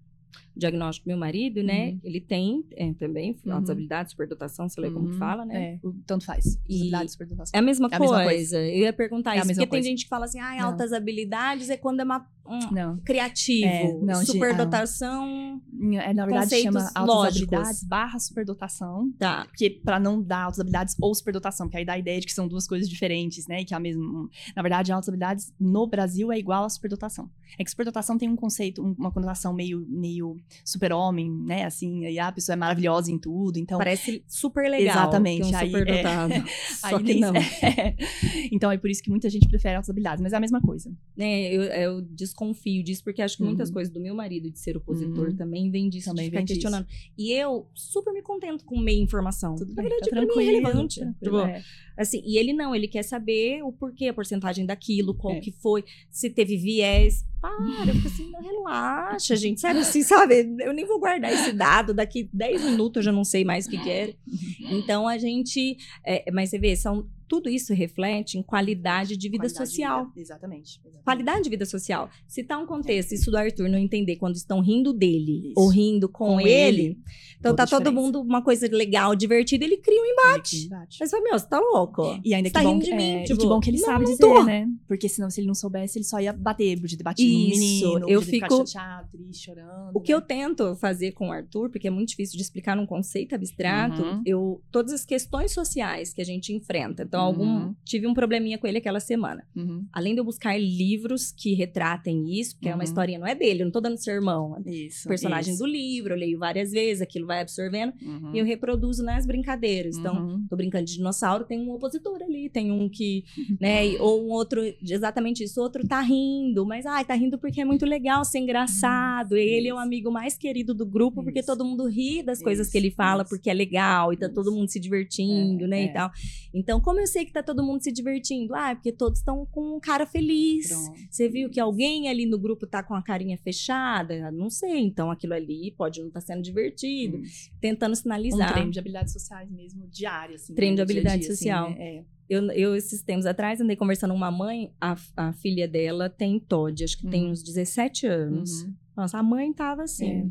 diagnóstico do meu marido, né? Uhum. Ele tem é, também altas Uhum. habilidades, superdotação, sei lá como que Uhum. fala, né? É, o- tanto faz. E- superdotação. É a mesma, É a mesma coisa. coisa. Eu ia perguntar É isso, porque tem coisa. gente que fala assim, ah, altas habilidades é quando é uma um Não. criativo. É, não, de- superdotação. É, na verdade, chama altas habilidades barra superdotação. Tá. Porque pra não dar altas habilidades ou superdotação, porque aí dá a ideia de que são duas coisas diferentes, né? E que é a mesma. Na verdade, altas habilidades no Brasil é igual a superdotação. É que superdotação tem um conceito, um- uma conotação meio, meio super-homem, né? Assim, aí a pessoa é maravilhosa em tudo. Então, Parece super legal. Exatamente, um aí, superdotado. Só aí que não. então é por isso que muita gente prefere altas habilidades, mas é a mesma coisa. né, eu, eu desconfio disso, porque acho que muitas Uhum. coisas do meu marido de ser opositor Uhum. também vem disso, Também de ficar vem disso. questionando. E eu super me contento com meia informação. Tudo Na bem, verdade, tá pra mim é relevante. Tipo, é. assim, e ele não, ele quer saber o porquê, a porcentagem daquilo, qual É. que foi, se teve viés. Para, eu fico assim, não, relaxa, gente. Sabe assim, sabe? Eu nem vou guardar esse dado, daqui 10 minutos eu já não sei mais o que, que era. Então a gente. é, mas você vê, são, tudo isso reflete em qualidade de vida Qualidade de social. vida, Exatamente. exatamente. Qualidade de vida social. Se tá um contexto, isso do Arthur não entender quando estão rindo dele Isso. ou rindo com, Com ele, ele, então tá a todo diferença. mundo uma coisa legal, divertida, ele cria um embate. Embate. Mas fala, meu, você tá louco? E ainda Você que, tá bom, rindo de mim, é, e tipo, que bom que ele não, sabe não dizer, tô. né? Porque senão, se ele não soubesse, ele só ia bater, podia ter batido Isso, menino, eu fico- chateado, triste, chorando. O que né? eu tento fazer com o Arthur, porque é muito difícil de explicar num conceito abstrato, Uhum. eu todas as questões sociais que a gente enfrenta. Então, algum Uhum. tive um probleminha com ele aquela semana. Uhum. Além de eu buscar livros que retratem isso, porque é uma Uhum. historinha, não é dele, eu não tô dando sermão, é Isso. personagem isso. do livro, eu leio várias vezes, aquilo vai absorvendo e eu reproduzo nas brincadeiras. Então, tô brincando de dinossauro, tem um opositor ali, tem um que, né, ou um outro, exatamente isso, outro tá rindo, mas ai, tá rindo porque é muito legal, ser engraçado. ele é o amigo mais querido do grupo porque Isso. todo mundo ri das coisas que ele fala porque é legal e tá todo mundo se divertindo, É, né, é. e tal. Então, como eu sei que tá todo mundo se divertindo? Ah, é porque todos estão com um cara feliz. Pronto. Você viu que alguém ali no grupo tá com a carinha fechada? Não sei, então aquilo ali pode não estar sendo divertido. Isso. Tentando Um sinalizar. treino de habilidades sociais mesmo, diário, assim. Treino de no dia habilidade assim, social. né? É. Eu, eu, esses tempos atrás, andei conversando com uma mãe, a, a filha dela tem TOD, acho que tem Uhum. uns 17 anos. Uhum. Nossa, a mãe tava assim, É.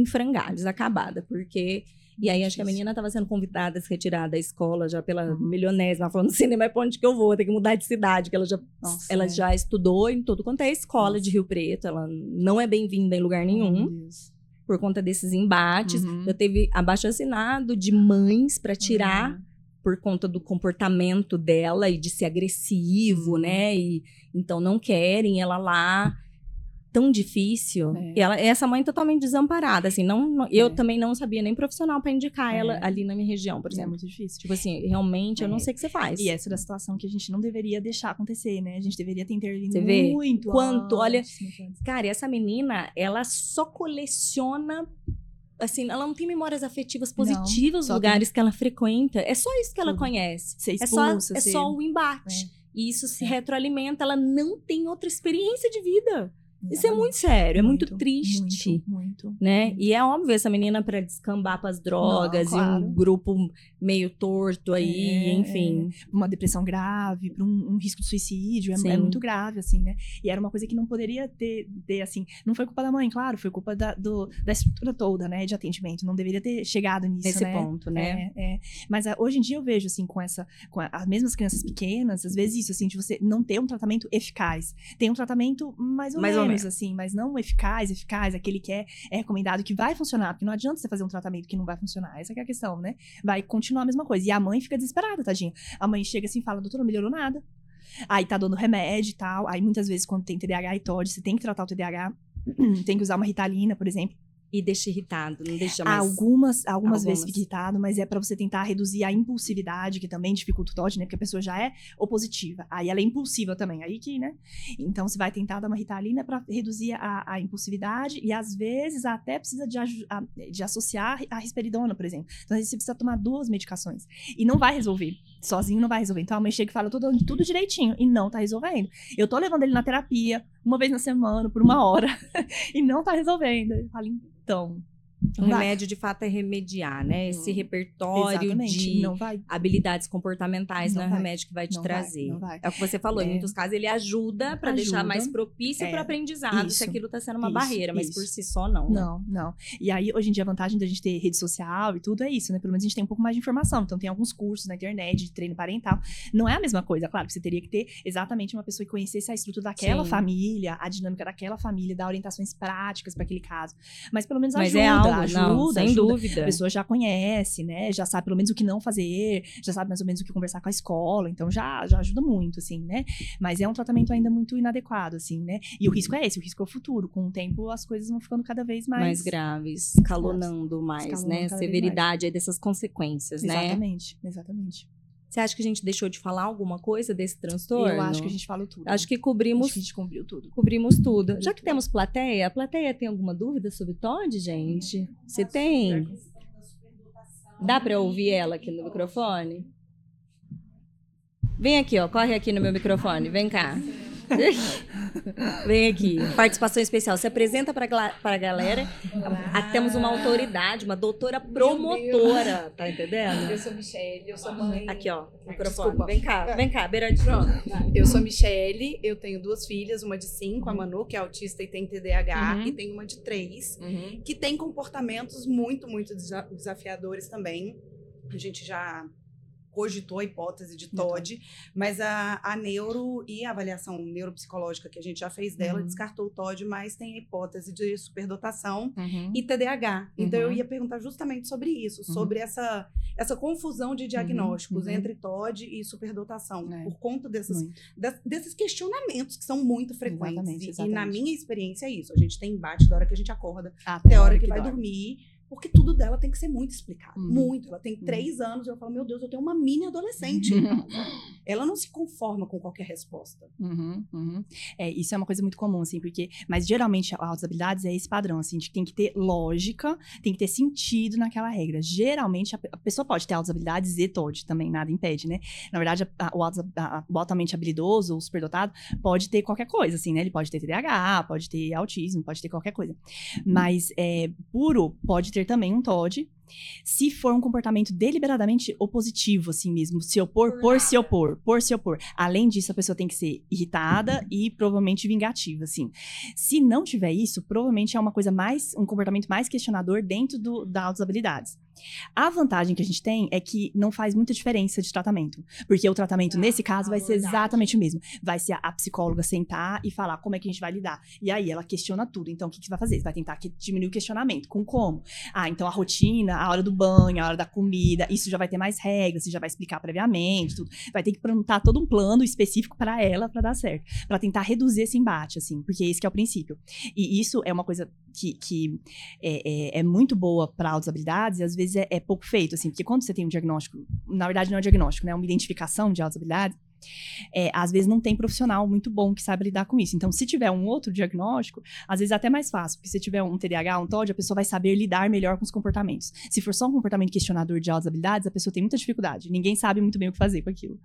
em frangalhos, acabada, porque. E aí, acho que a menina tava sendo convidada a se retirar da escola já pela Uhum. milionésima. Sei nem mais pra onde que eu vou, tem que mudar de cidade, que ela já, Nossa, ela é. já estudou em tudo quanto é escola Nossa. de Rio Preto. Ela não é bem-vinda em lugar nenhum Meu Deus. por conta desses embates. Uhum. Eu teve abaixo assinado de mães para tirar Uhum. por conta do comportamento dela e de ser agressivo, Uhum. né? E então não querem ela lá tão difícil. É. E ela, essa mãe totalmente desamparada, assim, não, não- eu É. também não sabia nem profissional para indicar É. ela ali na minha região, por É exemplo. muito difícil. Tipo assim, realmente eu não É. sei o que você faz. E essa era a situação que a gente não deveria deixar acontecer, né? A gente deveria ter intervindo Você vê? muito Quanto? Olha. Cara, e essa menina, ela só coleciona assim, ela não tem memórias afetivas positivas só lugares que ela frequenta. É só isso que ela Tudo. conhece. Ser É só, expulsa, é só o embate. É. E isso se É. retroalimenta, ela não tem outra experiência de vida. Isso é muito sério, é muito, triste. Muito, muito. Né? muito. E é óbvio essa menina para descambar para as drogas Não, e claro. um grupo meio torto aí, É, enfim. Uma depressão grave, um, um risco de suicídio, é, é muito grave, assim, né? E era uma coisa que não poderia ter, ter, assim, não foi culpa da mãe, claro, foi culpa da, do- da estrutura toda, né, de atendimento. Não deveria ter chegado nisso, Nesse né? ponto, né? É, é. Mas ah, hoje em dia eu vejo, assim, com essa. Com a- as mesmas crianças pequenas, às vezes isso, assim, de você não ter um tratamento eficaz. Tem um tratamento mais ou Mais ou menos, menos. assim, mas não eficaz, eficaz, aquele que é, é recomendado, que vai funcionar. Porque não adianta você fazer um tratamento que não vai funcionar. Essa é a questão, né? Vai continuar a mesma coisa. E a mãe fica desesperada, tadinha. A mãe chega assim e fala, doutora, não melhorou nada. Aí tá dando remédio e tal. Aí muitas vezes, quando tem TDAH e TOD, você tem que tratar o TDAH. tem que usar uma ritalina, por exemplo. E deixa irritado, não deixa mais. Algumas, algumas, vezes Algumas. fica irritado, mas é pra você tentar reduzir a impulsividade, que também dificulta o TOD, né? Porque a pessoa já é opositiva. Aí ela é impulsiva também. Aí que, né? Então você vai tentar dar uma ritalina pra reduzir a, a impulsividade e às vezes até precisa de, a- de associar a risperidona, por exemplo. Então às vezes você precisa tomar duas medicações. E não vai resolver. Sozinho não vai resolver. Então a mãe chega e fala, eu tô dando tudo direitinho. E não tá resolvendo. Eu tô levando ele na terapia uma vez na semana, por uma hora. e não tá resolvendo. Eu falo, então, O vai. remédio, de fato, é remediar, né? Esse repertório Exatamente. de Não vai. habilidades comportamentais não, Não é o vai. remédio que vai te Não vai, trazer. não vai. É o que você falou, em É. muitos casos ele ajuda para deixar Ajuda. mais propício É. para o aprendizado, se Isso. aquilo está sendo uma Isso, barreira, mas isso. por si só não. né? Não, não. E aí, hoje em dia, a vantagem da gente ter rede social e tudo é isso, né? Pelo menos a gente tem um pouco mais de informação. Então, tem alguns cursos na internet de treino parental. Não é a mesma coisa, claro, que você teria que ter exatamente uma pessoa que conhecesse a estrutura daquela Sim. família, a dinâmica daquela família, dar orientações práticas para aquele caso. Mas pelo menos Mas ajuda, é algo, ajuda, não, sem ajuda. dúvida. A pessoa já conhece, né? Já sabe pelo menos o que não fazer, já sabe mais ou menos o que conversar com a escola, então já, já ajuda muito, assim, né? Mas é um tratamento ainda muito inadequado, assim, né? E o risco é esse, o risco é o futuro. Com o tempo, as coisas vão ficando cada vez mais. mais graves, escalonando mais, Escalonando né? vez Severidade aí dessas consequências, né? Exatamente, exatamente. Você acha que a gente deixou de falar alguma coisa desse transtorno? Eu acho que a gente falou tudo. Acho que Acho cobrimos que a gente cumpriu tudo. Cobrimos tudo. Já que temos plateia, a plateia tem alguma dúvida sobre Todd, gente? Você tem? Dá pra ouvir ela aqui no microfone? Vem aqui, ó. Corre aqui no meu microfone. Vem cá. Vem aqui. Participação especial. Se apresenta gla- pra galera. Ah, temos uma autoridade, uma doutora promotora. Tá entendendo? Eu sou Michelle, eu sou mãe. Aqui, ó. Microfone. Desculpa. Vem cá, vem cá, beira de Pronto. Eu sou Michelle, eu tenho duas filhas, uma de cinco, a Manu, que é autista e tem TDAH, Uhum. e tenho uma de três, que tem comportamentos muito, muito desa- desafiadores também. A gente já cogitou a hipótese de TOD, mas a, a neuro e a avaliação neuropsicológica que a gente já fez dela Uhum. descartou o TOD, mas tem a hipótese de superdotação Uhum. e TDAH. Então eu Uhum. ia perguntar justamente sobre isso, Uhum. sobre essa, essa confusão de diagnósticos uhum. entre TOD e superdotação, É. por conta dessas, desses questionamentos que são muito frequentes. Exatamente, E- E, exatamente. na minha experiência é isso. A gente tem embate da hora que a gente acorda Até até a hora que, vai dorme. dormir. Porque tudo dela tem que ser muito explicado. Uhum. Muito. Ela tem três anos e eu falo, meu Deus, eu tenho uma mini adolescente. Ela não se conforma com qualquer resposta. Uhum, uhum. É, isso é uma coisa muito comum, assim, porque. Mas geralmente a aulas habilidades é esse padrão, assim, de que tem que ter lógica, tem que ter sentido naquela regra. Geralmente a, a pessoa pode ter aulas habilidades e TOD também, nada impede, né? Na verdade, a- a- o, a- o altamente habilidoso ou superdotado pode ter qualquer coisa, assim, né? Ele pode ter TDAH, pode ter autismo, pode ter qualquer coisa. Mas é, puro pode ter também um TOD. Se for um comportamento deliberadamente opositivo, assim mesmo, se opor Por por, se opor, por se opor. Além disso, a pessoa tem que ser irritada e provavelmente vingativa, assim. Se não tiver isso, provavelmente é uma coisa mais, um comportamento mais questionador dentro do, da aulas habilidades. A vantagem que a gente tem é que não faz muita diferença de tratamento. Porque o tratamento, Ah, nesse caso, vai ser abordagem. exatamente o mesmo. Vai ser a, psicóloga sentar e falar como é que a gente vai lidar. E aí ela questiona tudo. Então, o que, que você vai fazer? Você vai tentar que- diminuir o questionamento. Com como? Ah, então a rotina, a hora do banho, a hora da comida, isso já vai ter mais regras, você já vai explicar previamente, tudo. Vai ter que plantar todo um plano específico para ela para dar certo. Para tentar reduzir esse embate, assim, porque esse que é o princípio. E isso é uma coisa que, que é, é- é muito boa para aulas habilidades e às vezes é, é pouco feito, assim, porque quando você tem um diagnóstico, na verdade não é um diagnóstico, né? É uma identificação de aulas habilidades, é, às vezes não tem profissional muito bom que saiba lidar com isso. Então, se tiver um outro diagnóstico, às vezes é até mais fácil, porque se tiver um TDAH, um TOD, a pessoa vai saber lidar melhor com os comportamentos. Se for só um comportamento questionador de altas habilidades, a pessoa tem muita dificuldade. Ninguém sabe muito bem o que fazer com aquilo.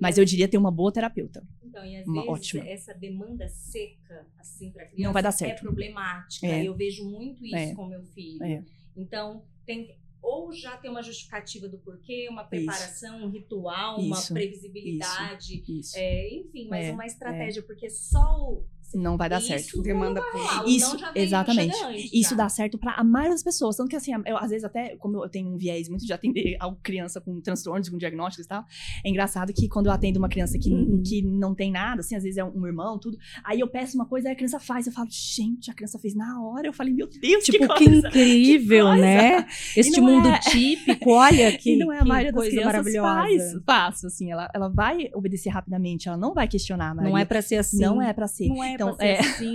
Mas eu diria ter uma boa terapeuta. Então, e às Uma vezes ótima. essa demanda seca, assim, para criança Não vai dar é certo. problemática. É. Eu vejo muito isso É. com meu filho. É. Então, tem ou já tem uma justificativa do porquê, uma preparação, um ritual, uma Isso. previsibilidade, Isso. é, enfim, mas É, uma estratégia, porque só o Não vai dar isso certo. Demanda por- Isso, não já vem, exatamente. antes, Isso já. dá certo pra a maioria das pessoas. Tanto que, assim, eu, às vezes, até como eu tenho um viés muito de atender a criança com transtornos, com diagnósticos e tal, é engraçado que quando eu atendo uma criança que, Uhum. que não tem nada, assim, às vezes é um irmão, tudo, aí eu peço uma coisa, aí a criança faz. Eu falo, gente, a criança fez na hora. Eu falei, meu Deus, Tipo, que que, coisa. incrível, coisa. né? Este não mundo é- típico, olha que, Que não é a que maioria das crianças maravilhosa. faz fácil, assim. Ela, ela vai obedecer rapidamente, ela não vai questionar, Não é pra ser assim. Não é pra ser. Não é Então, pra ser é. assim.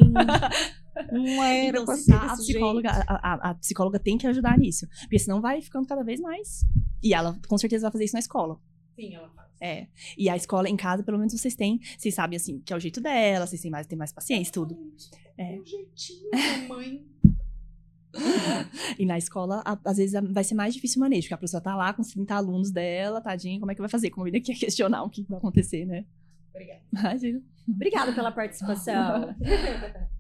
Não era Então, tá, a psicóloga, a, a- a psicóloga tem que ajudar nisso. Porque senão vai ficando cada vez mais. E ela com certeza vai fazer isso na escola. Sim, ela faz. É. E a escola em casa, pelo menos vocês têm, vocês sabem assim, que é o jeito dela, vocês têm mais, têm mais paciência, tudo. É. É um jeitinho da mãe. E na escola, a- às vezes, a- vai ser mais difícil o manejo, porque a professora tá lá com os 30 alunos dela, tadinho, como é que vai fazer? Como ele quer questionar o que vai acontecer, né? Obrigada. Imagina. Obrigada pela participação.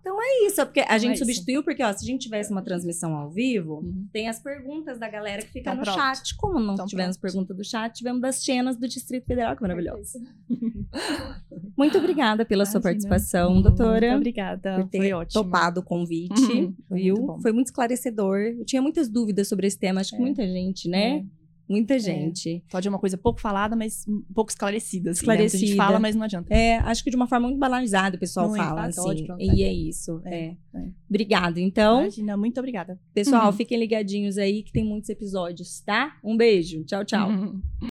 Então é isso. isso, porque a Então gente é substituiu, porque ó, se a gente tivesse uma transmissão ao vivo, Uhum. tem as perguntas da galera que fica Então, no pronto. chat. Como não Então, tivemos pronto. pergunta do chat, tivemos das cenas do Distrito Federal, que maravilhoso. Muito obrigada pela sua Imagina. participação, doutora. Muito obrigada. por ter Foi ótimo. topado o convite, Uhum, foi viu? muito. Foi muito esclarecedor. Eu tinha muitas dúvidas sobre esse tema, acho que É. muita gente, né? É. Muita gente. Pode é uma coisa pouco falada, mas um pouco esclarecida. Assim, né? A Esclarecida. gente fala, mas não adianta. É, acho que de uma forma muito banalizada o pessoal Muito, fala, ah, assim. pronto, e é isso, É, é. é. Obrigado. Então, Imagina, muito obrigada. pessoal, Uhum. fiquem ligadinhos aí que tem muitos episódios, tá? Um beijo. Tchau, tchau. Uhum.